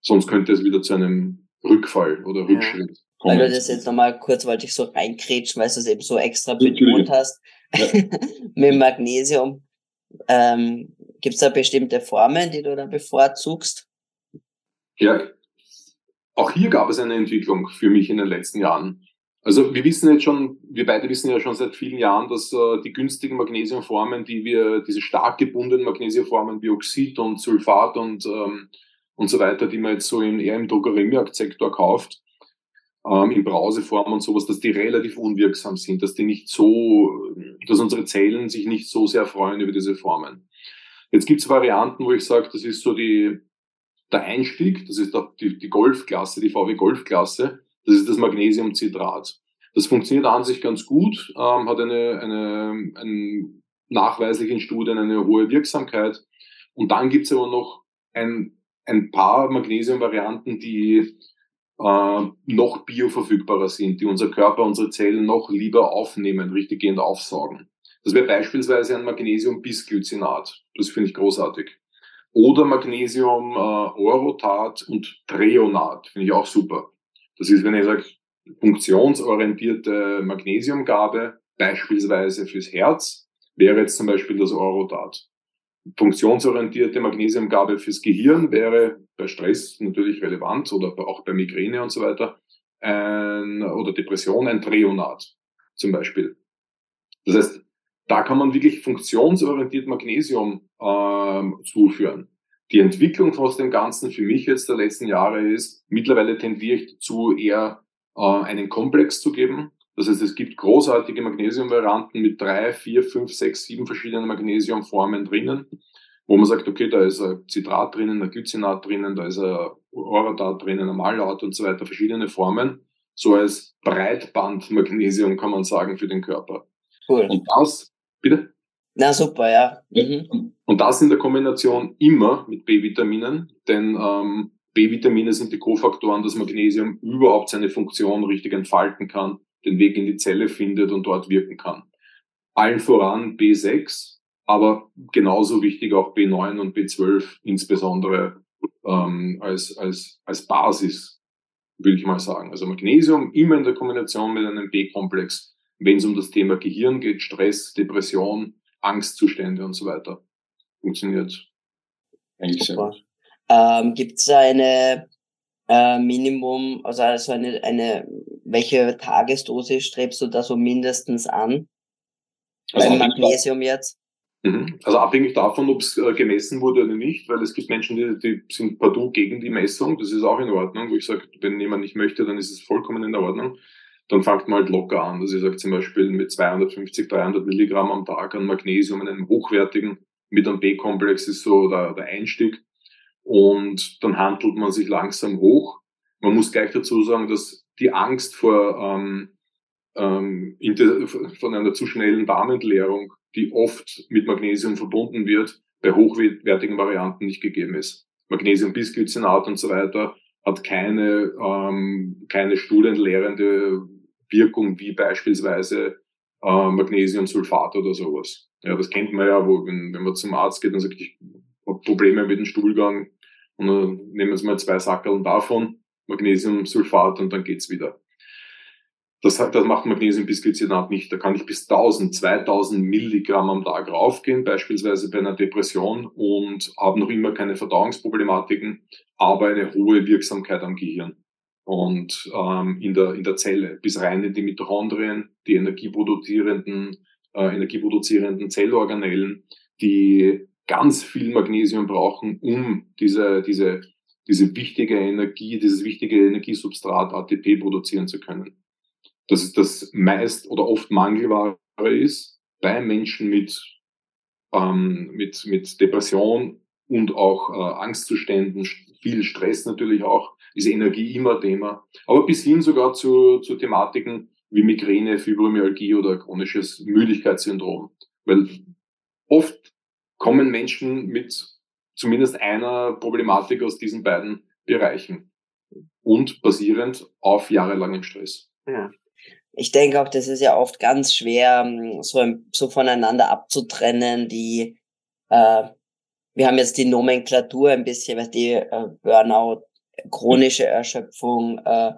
sonst könnte es wieder zu einem Rückfall oder Rückschritt. Weil du das jetzt nochmal kurz wollte ich so reinkrätschen, weil du es eben so extra betont hast. Ja. mit Magnesium. Ähm, Gibt es da bestimmte Formen, die du da bevorzugst? Ja, auch hier gab es eine Entwicklung für mich in den letzten Jahren. Also wir wissen jetzt schon, wir beide wissen ja schon seit vielen Jahren, dass äh, die günstigen Magnesiumformen, die wir, diese stark gebundenen Magnesiumformen wie Oxid und Sulfat und, ähm, und so weiter, die man jetzt so in, eher im Drogeriemarktsektor kauft, ähm, in Brauseform und sowas, dass die relativ unwirksam sind, dass die nicht so, dass unsere Zellen sich nicht so sehr freuen über diese Formen. Jetzt gibt es Varianten, wo ich sage, das ist so die, der Einstieg, das ist die, die Golfklasse, die VW Golfklasse, das ist das Magnesiumcitrat. Das funktioniert an sich ganz gut, ähm, hat eine, eine, eine nachweislich in Studien eine hohe Wirksamkeit. Und dann gibt es aber noch ein, ein paar Magnesiumvarianten, die äh, noch bioverfügbarer sind, die unser Körper, unsere Zellen noch lieber aufnehmen, richtiggehend aufsaugen. Das wäre beispielsweise ein Magnesium-Bisglycinat. Das finde ich großartig. Oder Magnesium äh, Orotat und Treonat, finde ich auch super. Das ist, wenn ich sage, funktionsorientierte Magnesiumgabe, beispielsweise fürs Herz, wäre jetzt zum Beispiel das Orotat. Funktionsorientierte Magnesiumgabe fürs Gehirn wäre bei Stress natürlich relevant oder auch bei Migräne und so weiter ein, oder Depression ein Treonat zum Beispiel. Das heißt, da kann man wirklich funktionsorientiert Magnesium ähm, zuführen. Die Entwicklung aus dem Ganzen für mich jetzt der letzten Jahre ist, mittlerweile tendiere ich dazu, eher äh, einen Komplex zu geben. Das heißt, es gibt großartige Magnesiumvarianten mit drei, vier, fünf, sechs, sieben verschiedenen Magnesiumformen drinnen, wo man sagt, okay, da ist ein Citrat drinnen, ein Glycinat drinnen, da ist ein Orotat drinnen, ein Malat und so weiter, verschiedene Formen. So als Breitband-Magnesium kann man sagen für den Körper. Cool. Und das, bitte? Na super, ja. Mhm. Und das in der Kombination immer mit B-Vitaminen, denn ähm, B-Vitamine sind die Kofaktoren, dass Magnesium überhaupt seine Funktion richtig entfalten kann, den Weg in die Zelle findet und dort wirken kann. Allen voran B6, aber genauso wichtig auch B9 und B12 insbesondere ähm, als, als, als Basis, würde ich mal sagen. Also Magnesium immer in der Kombination mit einem B-Komplex, wenn es um das Thema Gehirn geht, Stress, Depression, Angstzustände und so weiter. Funktioniert eigentlich sehr gut. Ähm, Gibt es eine äh, Minimum, also, also eine, eine, welche Tagesdosis strebst du da so mindestens an? Also Beim Magnesium jetzt? Mhm. Also abhängig davon, ob es äh, gemessen wurde oder nicht, weil es gibt Menschen, die, die sind partout gegen die Messung. Das ist auch in Ordnung, wo ich sage, wenn jemand nicht möchte, dann ist es vollkommen in Ordnung dann fängt man halt locker an. Also ich sage zum Beispiel mit 250, 300 Milligramm am Tag an Magnesium in einem hochwertigen mit einem B-Komplex ist so der, der Einstieg. Und dann handelt man sich langsam hoch. Man muss gleich dazu sagen, dass die Angst vor, ähm, ähm, von einer zu schnellen Darmentleerung, die oft mit Magnesium verbunden wird, bei hochwertigen Varianten nicht gegeben ist. Magnesium Bisglycinat und so weiter hat keine, ähm, keine studienlehrende Wirkung wie beispielsweise äh, Magnesiumsulfat oder sowas. Ja, das kennt man ja, wo, wenn, wenn man zum Arzt geht und sagt, ich habe Probleme mit dem Stuhlgang und dann nehmen Sie mal zwei Sackeln davon, Magnesiumsulfat und dann geht's wieder. Das, das macht Magnesiumbisglycinat nicht. Da kann ich bis 1000, 2000 Milligramm am Tag raufgehen, beispielsweise bei einer Depression und habe noch immer keine Verdauungsproblematiken, aber eine hohe Wirksamkeit am Gehirn und ähm, in, der, in der Zelle bis rein in die Mitochondrien, die energieproduzierenden, äh, energieproduzierenden Zellorganellen, die ganz viel Magnesium brauchen, um diese, diese, diese wichtige Energie, dieses wichtige Energiesubstrat ATP produzieren zu können. Das ist das meist oder oft Mangelware ist bei Menschen mit, ähm, mit, mit Depression und auch äh, Angstzuständen, viel Stress natürlich auch, ist Energie immer Thema. Aber bis hin sogar zu, zu Thematiken wie Migräne, Fibromyalgie oder chronisches Müdigkeitssyndrom. Weil oft kommen Menschen mit zumindest einer Problematik aus diesen beiden Bereichen und basierend auf jahrelangem Stress. Ja. Ich denke auch, das ist ja oft ganz schwer, ähm, so, so voneinander abzutrennen. Die, äh, wir haben jetzt die Nomenklatur ein bisschen, was die äh, Burnout, chronische Erschöpfung, äh,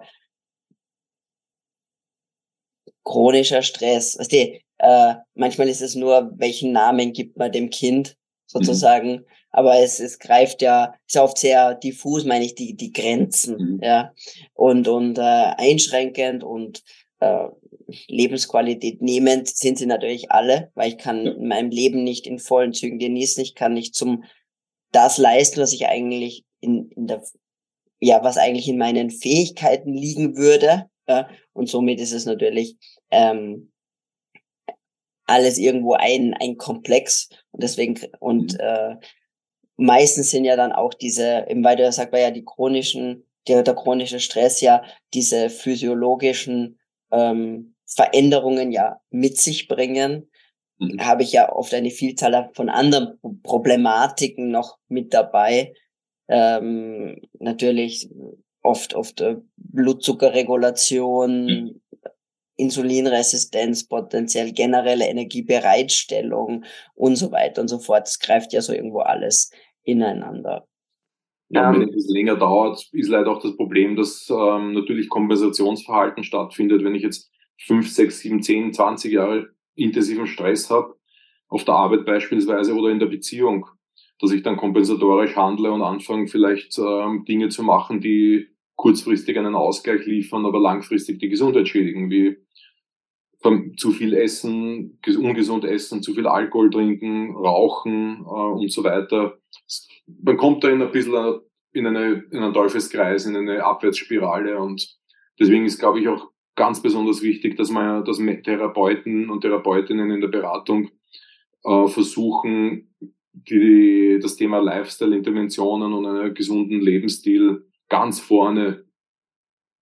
chronischer Stress. Weißt du, äh, manchmal ist es nur, welchen Namen gibt man dem Kind sozusagen. Mhm. Aber es, es greift ja, ist oft sehr diffus, meine ich, die, die Grenzen, mhm. ja. Und, und äh, einschränkend und äh, Lebensqualität nehmend sind sie natürlich alle, weil ich kann ja. in Leben nicht in vollen Zügen genießen. Ich kann nicht zum das leisten, was ich eigentlich in, in der, ja, was eigentlich in meinen Fähigkeiten liegen würde. Ja? Und somit ist es natürlich ähm, alles irgendwo ein, ein Komplex. Und deswegen, und mhm. äh, meistens sind ja dann auch diese, du ja sagst, weil ja die chronischen, der, der chronische Stress ja diese physiologischen ähm, Veränderungen ja mit sich bringen, mhm. habe ich ja oft eine Vielzahl von anderen Problematiken noch mit dabei. Ähm, natürlich oft oft äh, Blutzuckerregulation, mhm. Insulinresistenz, potenziell generelle Energiebereitstellung und so weiter und so fort. Es greift ja so irgendwo alles ineinander. Ja, wenn es länger dauert, ist leider auch das Problem, dass ähm, natürlich Kompensationsverhalten stattfindet. Wenn ich jetzt fünf, sechs, sieben, zehn, zwanzig Jahre intensiven Stress habe, auf der Arbeit beispielsweise oder in der Beziehung, dass ich dann kompensatorisch handle und anfange vielleicht ähm, Dinge zu machen, die kurzfristig einen Ausgleich liefern, aber langfristig die Gesundheit schädigen, wie zu viel essen, ungesund essen, zu viel Alkohol trinken, rauchen äh, und so weiter. Man kommt da in ein bisschen in, eine, in einen Teufelskreis, in eine Abwärtsspirale und deswegen ist, glaube ich, auch ganz besonders wichtig, dass man, dass Therapeuten und Therapeutinnen in der Beratung äh, versuchen, die, das Thema Lifestyle-Interventionen und einen gesunden Lebensstil ganz vorne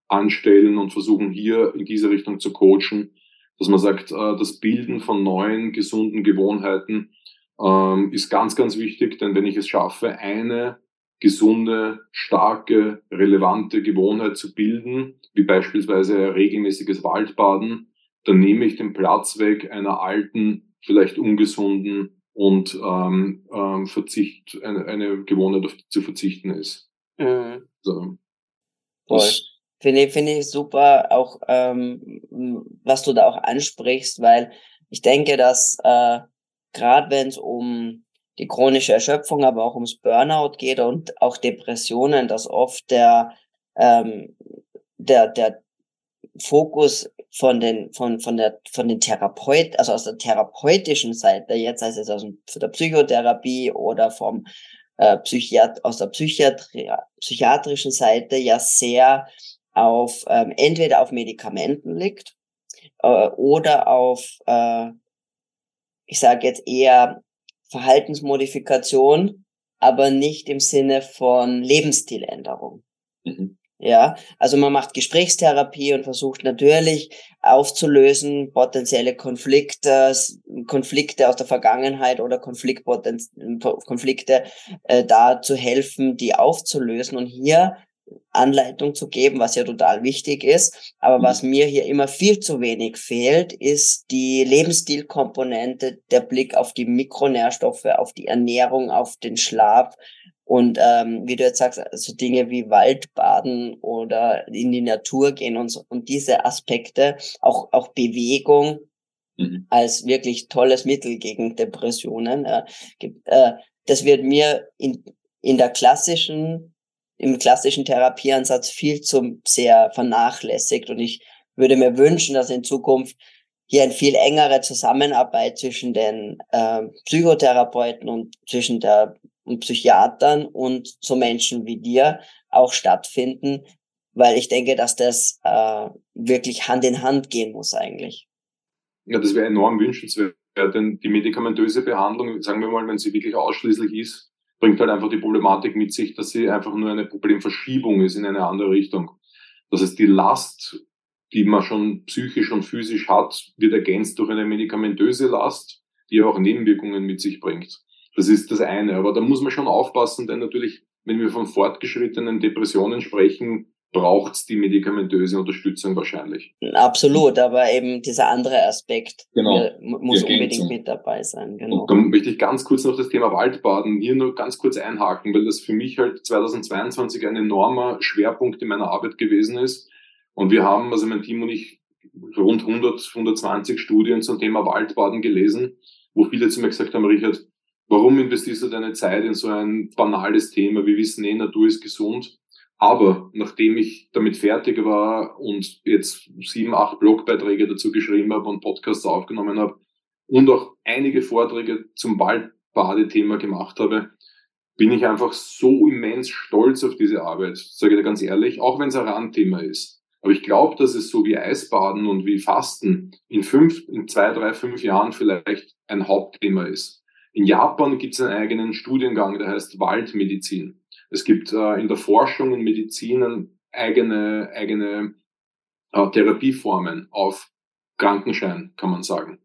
anstellen und versuchen hier in diese Richtung zu coachen, dass man sagt, äh, das Bilden von neuen, gesunden Gewohnheiten ähm, ist ganz, ganz wichtig, denn wenn ich es schaffe, eine gesunde, starke, relevante Gewohnheit zu bilden, wie beispielsweise regelmäßiges Waldbaden, dann nehme ich den Platz weg einer alten, vielleicht ungesunden und ähm, ähm, Verzicht, eine, eine Gewohnheit, auf die zu verzichten ist. Mhm. So. Voll. Finde finde ich super, auch ähm, was du da auch ansprichst, weil ich denke, dass äh, gerade wenn es um die chronische Erschöpfung, aber auch ums Burnout geht und auch Depressionen, dass oft der ähm, der der Fokus von den von von der von den Therapeut also aus der therapeutischen Seite jetzt sei es aus der Psychotherapie oder vom äh, Psychiat aus der Psychiatrie, psychiatrischen Seite ja sehr auf ähm, entweder auf Medikamenten liegt äh, oder auf, äh, ich sage jetzt eher Verhaltensmodifikation, aber nicht im Sinne von Lebensstiländerung. Mhm. Ja, also man macht Gesprächstherapie und versucht natürlich aufzulösen potenzielle Konflikte, Konflikte aus der Vergangenheit oder Konflikte äh, da zu helfen, die aufzulösen. Und hier Anleitung zu geben, was ja total wichtig ist. Aber mhm. was mir hier immer viel zu wenig fehlt, ist die Lebensstilkomponente, der Blick auf die Mikronährstoffe, auf die Ernährung, auf den Schlaf. Und ähm, wie du jetzt sagst, so Dinge wie Waldbaden oder in die Natur gehen und, so, und diese Aspekte, auch, auch Bewegung mhm. als wirklich tolles Mittel gegen Depressionen. Äh, äh, das wird mir in, in der klassischen im klassischen Therapieansatz viel zu sehr vernachlässigt. Und ich würde mir wünschen, dass in Zukunft hier eine viel engere Zusammenarbeit zwischen den äh, Psychotherapeuten und zwischen der und Psychiatern und so Menschen wie dir auch stattfinden, weil ich denke, dass das äh, wirklich Hand in Hand gehen muss eigentlich. Ja, das wäre enorm wünschenswert, denn die medikamentöse Behandlung, sagen wir mal, wenn sie wirklich ausschließlich ist, bringt halt einfach die Problematik mit sich, dass sie einfach nur eine Problemverschiebung ist in eine andere Richtung. Das heißt, die Last, die man schon psychisch und physisch hat, wird ergänzt durch eine medikamentöse Last, die auch Nebenwirkungen mit sich bringt. Das ist das eine. Aber da muss man schon aufpassen, denn natürlich, wenn wir von fortgeschrittenen Depressionen sprechen, braucht es die medikamentöse Unterstützung wahrscheinlich. Absolut, aber eben dieser andere Aspekt genau. muss unbedingt mit dabei sein. Genau. Und dann möchte ich ganz kurz noch das Thema Waldbaden hier nur ganz kurz einhaken, weil das für mich halt 2022 ein enormer Schwerpunkt in meiner Arbeit gewesen ist. Und wir haben, also mein Team und ich, rund 100, 120 Studien zum Thema Waldbaden gelesen, wo viele zu mir gesagt haben, Richard, warum investierst du deine Zeit in so ein banales Thema? Wir wissen eh, Natur ist gesund aber nachdem ich damit fertig war und jetzt sieben, acht Blogbeiträge dazu geschrieben habe und Podcasts aufgenommen habe und auch einige Vorträge zum Waldbadethema gemacht habe, bin ich einfach so immens stolz auf diese Arbeit, sage ich dir ganz ehrlich, auch wenn es ein Randthema ist. Aber ich glaube, dass es so wie Eisbaden und wie Fasten in fünf, in zwei, drei, fünf Jahren vielleicht ein Hauptthema ist. In Japan gibt es einen eigenen Studiengang, der heißt Waldmedizin. Es gibt äh, in der Forschung und Medizin eigene, eigene äh, Therapieformen auf Krankenschein, kann man sagen.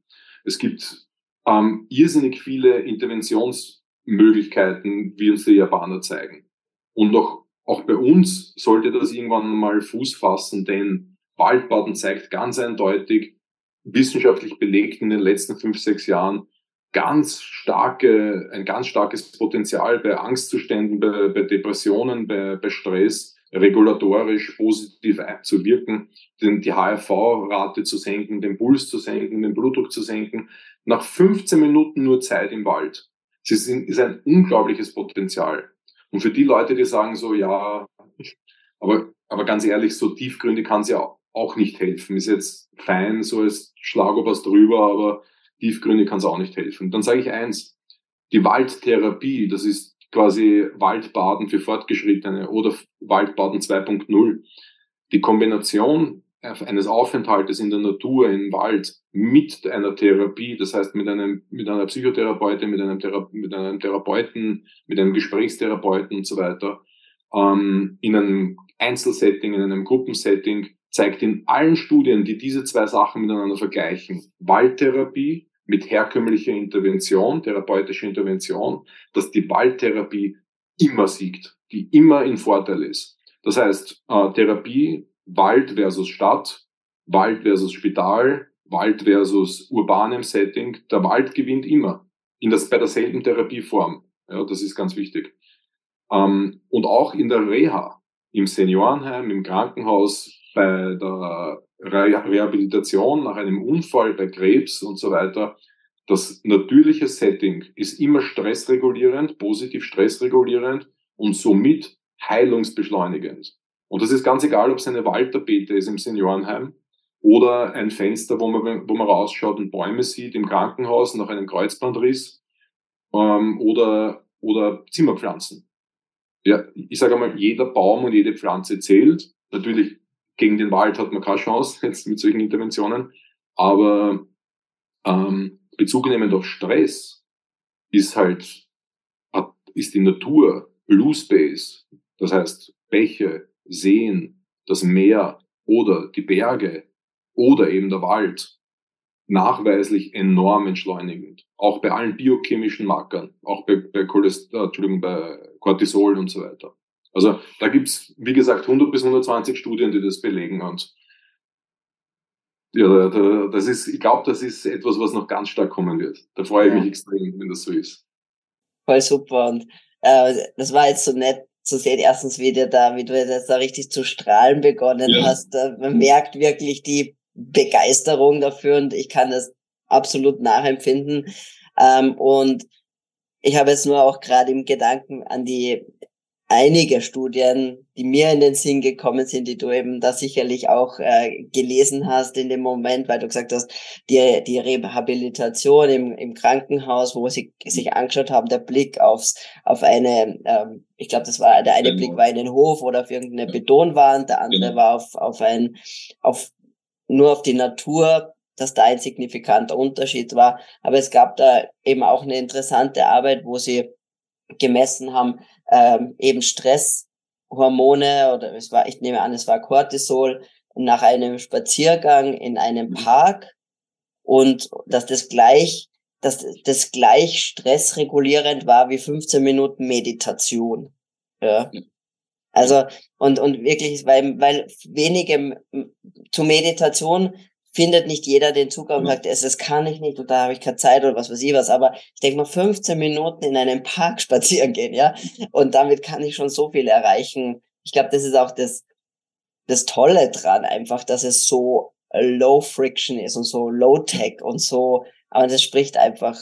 Es gibt ähm, irrsinnig viele Interventionsmöglichkeiten, wie uns die Japaner zeigen. Und auch, auch bei uns sollte das irgendwann mal Fuß fassen, denn Waldbaden zeigt ganz eindeutig, wissenschaftlich belegt in den letzten fünf, sechs Jahren, ganz starke, ein ganz starkes Potenzial bei Angstzuständen, bei, bei Depressionen, bei, bei Stress regulatorisch positiv zu wirken, den, die HRV-Rate zu senken, den Puls zu senken, den Blutdruck zu senken. Nach 15 Minuten nur Zeit im Wald. Ist, ist ein unglaubliches Potenzial. Und für die Leute, die sagen so, ja, aber, aber ganz ehrlich, so tiefgründig kann es ja auch nicht helfen. Ist jetzt fein, so als Schlagobers drüber, aber Tiefgründe kann es auch nicht helfen. Dann sage ich eins, die Waldtherapie, das ist quasi Waldbaden für Fortgeschrittene oder Waldbaden 2.0. Die Kombination eines Aufenthaltes in der Natur, im Wald, mit einer Therapie, das heißt mit einem, mit einer Psychotherapeutin, mit einem, Thera mit einem Therapeuten, mit einem Gesprächstherapeuten und so weiter, ähm, in einem Einzelsetting, in einem Gruppensetting, zeigt in allen Studien, die diese zwei Sachen miteinander vergleichen, Waldtherapie mit herkömmlicher Intervention, therapeutischer Intervention, dass die Waldtherapie immer siegt, die immer in Vorteil ist. Das heißt, äh, Therapie, Wald versus Stadt, Wald versus Spital, Wald versus urbanem Setting, der Wald gewinnt immer. In das, bei derselben Therapieform. Ja, das ist ganz wichtig. Ähm, und auch in der Reha, im Seniorenheim, im Krankenhaus, bei der Rehabilitation nach einem Unfall, bei Krebs und so weiter, das natürliche Setting ist immer stressregulierend, positiv stressregulierend und somit heilungsbeschleunigend. Und das ist ganz egal, ob es eine Waldtapete ist im Seniorenheim oder ein Fenster, wo man, wo man rausschaut und Bäume sieht im Krankenhaus nach einem Kreuzbandriss ähm, oder, oder Zimmerpflanzen. Ja, ich sage einmal, jeder Baum und jede Pflanze zählt. Natürlich gegen den Wald hat man keine Chance jetzt mit solchen Interventionen. Aber ähm, Bezug nehmend auf Stress ist halt, ist die Natur, Blue Space, das heißt Bäche, Seen, das Meer oder die Berge oder eben der Wald nachweislich enorm entschleunigend. Auch bei allen biochemischen Markern, auch bei, bei, Cholester, Entschuldigung, bei Cortisol und so weiter. Also da gibt's wie gesagt, 100 bis 120 Studien, die das belegen. Und ja, da, das ist, ich glaube, das ist etwas, was noch ganz stark kommen wird. Da freue ich ja. mich extrem, wenn das so ist. Voll super. Und äh, das war jetzt so nett zu sehen, erstens, wie, dir da, wie du jetzt da richtig zu strahlen begonnen ja. hast. Man merkt wirklich die Begeisterung dafür und ich kann das absolut nachempfinden. Ähm, und ich habe jetzt nur auch gerade im Gedanken an die einige Studien, die mir in den Sinn gekommen sind, die du eben da sicherlich auch äh, gelesen hast in dem Moment, weil du gesagt hast, die, die Rehabilitation im, im Krankenhaus, wo sie sich angeschaut haben, der Blick aufs, auf eine, ähm, ich glaube, das war der eine genau. Blick war in den Hof oder auf irgendeine Betonwand, der andere genau. war auf, auf ein, auf nur auf die Natur, dass da ein signifikanter Unterschied war. Aber es gab da eben auch eine interessante Arbeit, wo sie gemessen haben, ähm, eben Stresshormone oder es war, ich nehme an, es war Cortisol nach einem Spaziergang in einem mhm. Park und dass das gleich, dass das gleich stressregulierend war wie 15 Minuten Meditation. Ja. Also, und, und wirklich, weil, weil wenige zu Meditation findet nicht jeder den Zugang und mhm. sagt, es, das kann ich nicht oder da habe ich keine Zeit oder was weiß ich was. Aber ich denke mal, 15 Minuten in einem Park spazieren gehen, ja. Und damit kann ich schon so viel erreichen. Ich glaube, das ist auch das, das Tolle dran, einfach, dass es so low friction ist und so low tech und so. Aber das spricht einfach,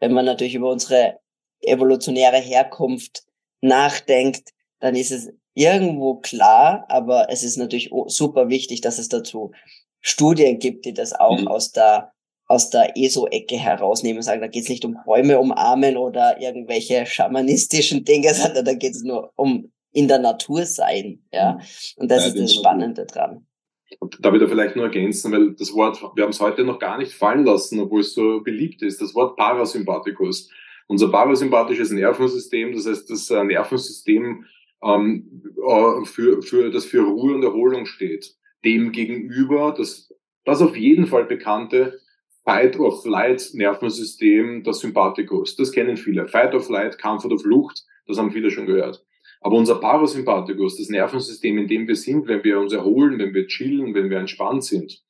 wenn man natürlich über unsere evolutionäre Herkunft nachdenkt, dann ist es irgendwo klar, aber es ist natürlich super wichtig, dass es dazu Studien gibt, die das auch mhm. aus der aus der ESO-Ecke herausnehmen und sagen, da geht es nicht um Bäume umarmen oder irgendwelche schamanistischen Dinge, sondern da geht es nur um in der Natur sein. Ja. Und das ja, ist das Spannende dran. Und da wieder vielleicht nur ergänzen, weil das Wort, wir haben es heute noch gar nicht fallen lassen, obwohl es so beliebt ist, das Wort Parasympathikus. Unser parasympathisches Nervensystem, das heißt das äh, Nervensystem, ähm, äh, für, für, das für Ruhe und Erholung steht dem gegenüber das, das auf jeden Fall bekannte Fight or Flight Nervensystem, das Sympathikus. Das kennen viele. Fight or Flight, Kampf oder Flucht, das haben viele schon gehört. Aber unser Parasympathikus, das Nervensystem, in dem wir sind, wenn wir uns erholen, wenn wir chillen, wenn wir entspannt sind,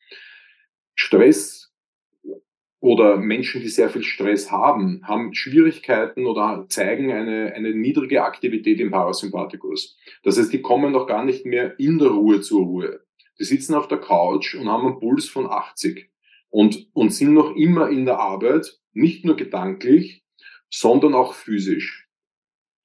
Stress oder Menschen, die sehr viel Stress haben, haben Schwierigkeiten oder zeigen eine, eine niedrige Aktivität im Parasympathikus. Das heißt, die kommen noch gar nicht mehr in der Ruhe zur Ruhe. Die sitzen auf der Couch und haben einen Puls von 80 und, und sind noch immer in der Arbeit, nicht nur gedanklich, sondern auch physisch.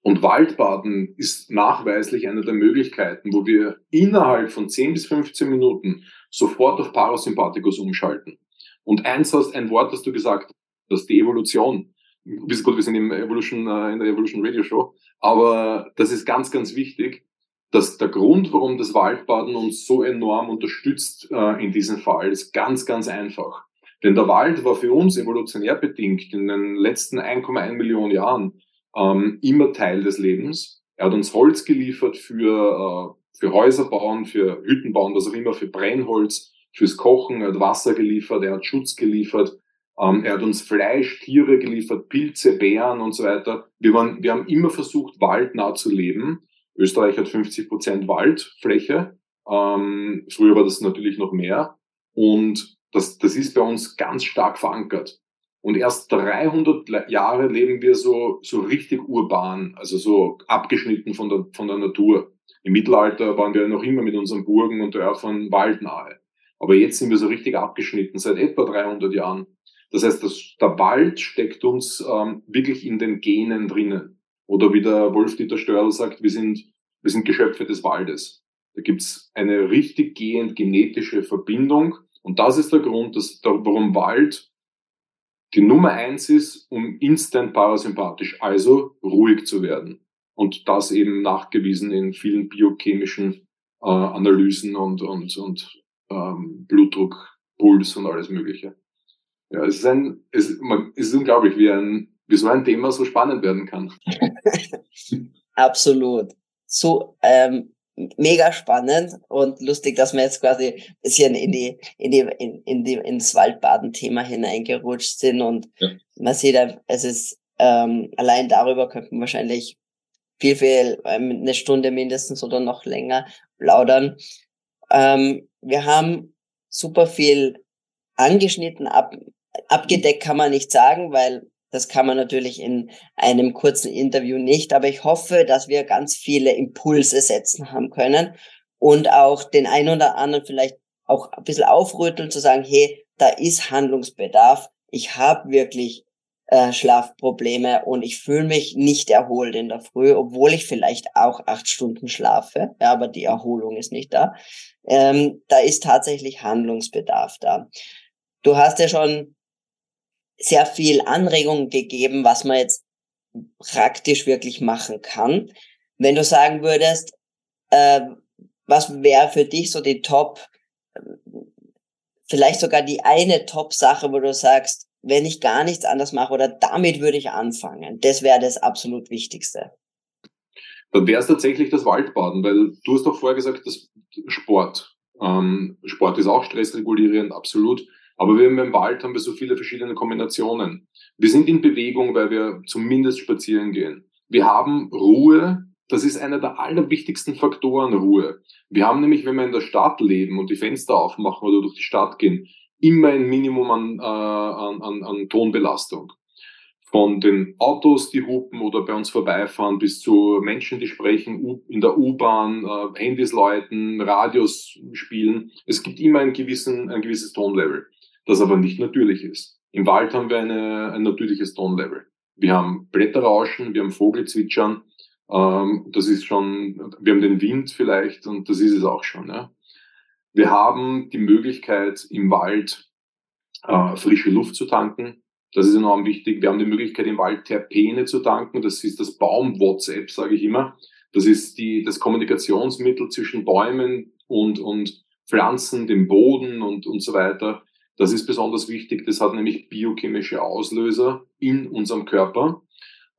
Und Waldbaden ist nachweislich eine der Möglichkeiten, wo wir innerhalb von 10 bis 15 Minuten sofort auf Parasympathikus umschalten. Und eins hast, ein Wort, das du gesagt hast, die Evolution. Gut, wir sind im Evolution, äh, in der Evolution Radio Show, aber das ist ganz, ganz wichtig dass der Grund, warum das Waldbaden uns so enorm unterstützt äh, in diesem Fall, ist ganz, ganz einfach. Denn der Wald war für uns evolutionär bedingt in den letzten 1,1 Millionen Jahren ähm, immer Teil des Lebens. Er hat uns Holz geliefert für, äh, für Häuser bauen, für Hütten bauen, was auch immer, für Brennholz, fürs Kochen, er hat Wasser geliefert, er hat Schutz geliefert, ähm, er hat uns Fleisch, Tiere geliefert, Pilze, Bären und so weiter. Wir, waren, wir haben immer versucht, waldnah zu leben Österreich hat 50 Prozent Waldfläche. Ähm, früher war das natürlich noch mehr. Und das, das ist bei uns ganz stark verankert. Und erst 300 Jahre leben wir so, so richtig urban, also so abgeschnitten von der, von der Natur. Im Mittelalter waren wir noch immer mit unseren Burgen und Dörfern waldnahe. Aber jetzt sind wir so richtig abgeschnitten, seit etwa 300 Jahren. Das heißt, das, der Wald steckt uns ähm, wirklich in den Genen drinnen. Oder wie der Wolf-Dieter Störl sagt, wir sind, wir sind Geschöpfe des Waldes. Da gibt's eine richtig gehend genetische Verbindung. Und das ist der Grund, dass, warum Wald die Nummer eins ist, um instant parasympathisch, also ruhig zu werden. Und das eben nachgewiesen in vielen biochemischen äh, Analysen und, und, und ähm, Blutdruck, Puls und alles Mögliche. Ja, es ist ein, es, man, es ist unglaublich, wie ein wie so ein Thema so spannend werden kann. Absolut. So ähm, mega spannend und lustig, dass wir jetzt quasi ein bisschen in die, in die, in, in die, ins Waldbaden-Thema hineingerutscht sind und ja. man sieht, es ist, ähm, allein darüber könnten wir wahrscheinlich viel, viel, ähm, eine Stunde mindestens oder noch länger plaudern. Ähm, wir haben super viel angeschnitten, ab, abgedeckt kann man nicht sagen, weil das kann man natürlich in einem kurzen Interview nicht, aber ich hoffe, dass wir ganz viele Impulse setzen haben können und auch den einen oder anderen vielleicht auch ein bisschen aufrütteln, zu sagen, hey, da ist Handlungsbedarf. Ich habe wirklich äh, Schlafprobleme und ich fühle mich nicht erholt in der Früh, obwohl ich vielleicht auch acht Stunden schlafe, ja, aber die Erholung ist nicht da. Ähm, da ist tatsächlich Handlungsbedarf da. Du hast ja schon sehr viel Anregungen gegeben, was man jetzt praktisch wirklich machen kann. Wenn du sagen würdest, äh, was wäre für dich so die Top, vielleicht sogar die eine Top-Sache, wo du sagst, wenn ich gar nichts anders mache oder damit würde ich anfangen? Das wäre das absolut Wichtigste. Dann wäre es tatsächlich das Waldbaden, weil du hast doch vorher gesagt, dass Sport. Ähm, Sport ist auch stressregulierend, absolut. Aber wir haben im Wald haben wir so viele verschiedene Kombinationen. Wir sind in Bewegung, weil wir zumindest spazieren gehen. Wir haben Ruhe. Das ist einer der allerwichtigsten Faktoren, Ruhe. Wir haben nämlich, wenn wir in der Stadt leben und die Fenster aufmachen oder durch die Stadt gehen, immer ein Minimum an, äh, an, an, an Tonbelastung. Von den Autos, die hupen oder bei uns vorbeifahren, bis zu Menschen, die sprechen in der U-Bahn, äh, Handys läuten, Radios spielen. Es gibt immer ein, gewissen, ein gewisses Tonlevel, das aber nicht natürlich ist. Im Wald haben wir eine, ein natürliches Tonlevel. Wir haben Blätterrauschen, wir haben Vogelzwitschern, ähm, das ist schon, wir haben den Wind vielleicht und das ist es auch schon. Ja. Wir haben die Möglichkeit, im Wald äh, frische Luft zu tanken. Das ist enorm wichtig. Wir haben die Möglichkeit, im Wald Terpene zu tanken. Das ist das Baum-WhatsApp, sage ich immer. Das ist die, das Kommunikationsmittel zwischen Bäumen und, und Pflanzen, dem Boden und, und so weiter. Das ist besonders wichtig. Das hat nämlich biochemische Auslöser in unserem Körper.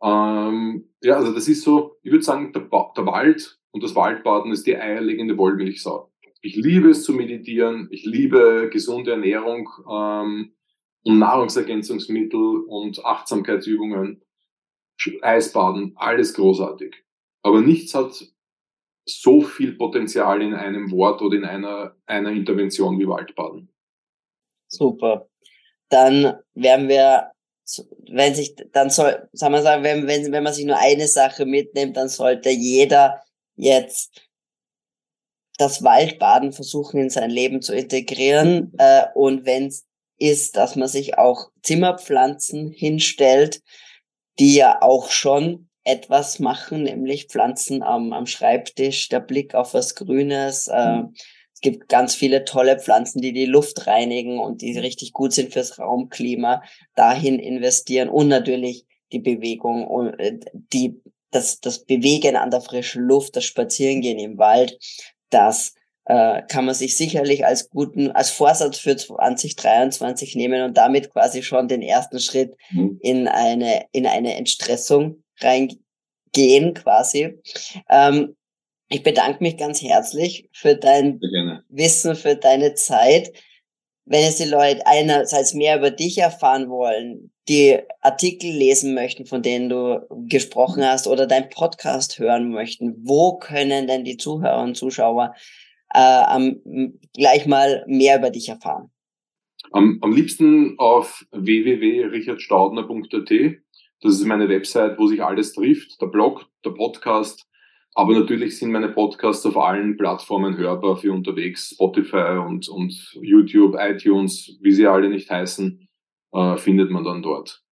Ähm, ja, also das ist so, ich würde sagen, der, der Wald und das Waldbaden ist die eierlegende Wollmilchsau ich liebe es zu meditieren, ich liebe gesunde Ernährung ähm, und Nahrungsergänzungsmittel und Achtsamkeitsübungen, Eisbaden, alles großartig. Aber nichts hat so viel Potenzial in einem Wort oder in einer, einer Intervention wie Waldbaden. Super. Dann werden wir, wenn sich, dann soll, sagen wir sagen, wenn, wenn, wenn man sich nur eine Sache mitnimmt, dann sollte jeder jetzt das Waldbaden versuchen in sein Leben zu integrieren. Äh, und wenn es ist, dass man sich auch Zimmerpflanzen hinstellt, die ja auch schon etwas machen, nämlich Pflanzen am, am Schreibtisch, der Blick auf was Grünes. Äh, es gibt ganz viele tolle Pflanzen, die die Luft reinigen und die richtig gut sind fürs Raumklima. Dahin investieren und natürlich die Bewegung und äh, die das, das Bewegen an der frischen Luft, das Spazierengehen im Wald, das äh, kann man sich sicherlich als guten, als Vorsatz für 2023 nehmen und damit quasi schon den ersten Schritt mhm. in eine, in eine Entstressung reingehen quasi. Ähm, ich bedanke mich ganz herzlich für dein Wissen, für deine Zeit. Wenn jetzt die Leute einerseits mehr über dich erfahren wollen, die Artikel lesen möchten, von denen du gesprochen hast, oder dein Podcast hören möchten, wo können denn die Zuhörer und Zuschauer äh, gleich mal mehr über dich erfahren? Am, am liebsten auf www.richardstaudner.at. Das ist meine Website, wo sich alles trifft. Der Blog, der Podcast. Aber natürlich sind meine Podcasts auf allen Plattformen hörbar für unterwegs. Spotify und, und YouTube, iTunes, wie sie alle nicht heißen äh, findet man dann dort.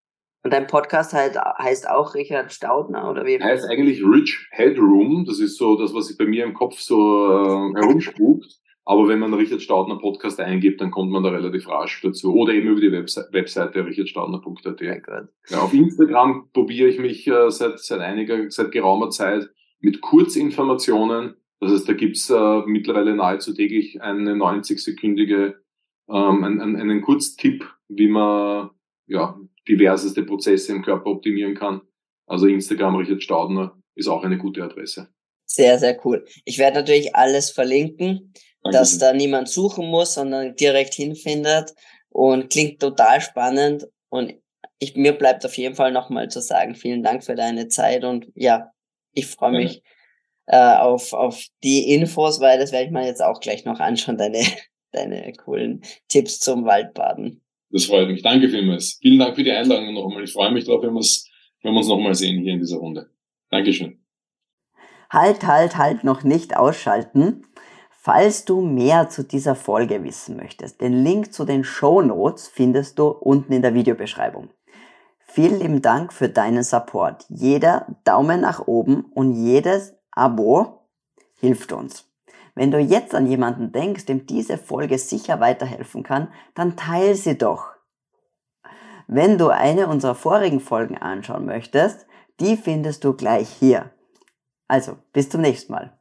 Und dein Podcast halt, heißt auch Richard Staudner oder wie? Heißt eigentlich Rich Headroom. Das ist so das, was sich bei mir im Kopf so äh, herumspukt. Aber wenn man Richard Staudner Podcast eingibt, dann kommt man da relativ rasch dazu. Oder eben über die Webse Webseite richardstaudner.at. Ja, auf Instagram probiere ich mich äh, seit, seit einiger, seit geraumer Zeit mit Kurzinformationen. Das heißt, da gibt's äh, mittlerweile nahezu täglich eine 90-sekündige, ähm, einen, einen Kurztipp wie man ja, diverseste Prozesse im Körper optimieren kann. Also Instagram Richard Staudner ist auch eine gute Adresse. Sehr, sehr cool. Ich werde natürlich alles verlinken, Danke dass da niemand suchen muss, sondern direkt hinfindet und klingt total spannend und ich, mir bleibt auf jeden Fall nochmal zu sagen, vielen Dank für deine Zeit und ja, ich freue mich äh, auf, auf die Infos, weil das werde ich mir jetzt auch gleich noch anschauen, deine, deine coolen Tipps zum Waldbaden. Das freut mich. Danke vielmals. Vielen Dank für die Einladung nochmal. Ich freue mich darauf, wenn, wenn wir uns nochmal sehen hier in dieser Runde. Dankeschön. Halt, halt, halt, noch nicht ausschalten. Falls du mehr zu dieser Folge wissen möchtest, den Link zu den Show Notes findest du unten in der Videobeschreibung. Vielen lieben Dank für deinen Support. Jeder Daumen nach oben und jedes Abo hilft uns. Wenn du jetzt an jemanden denkst, dem diese Folge sicher weiterhelfen kann, dann teile sie doch. Wenn du eine unserer vorigen Folgen anschauen möchtest, die findest du gleich hier. Also, bis zum nächsten Mal.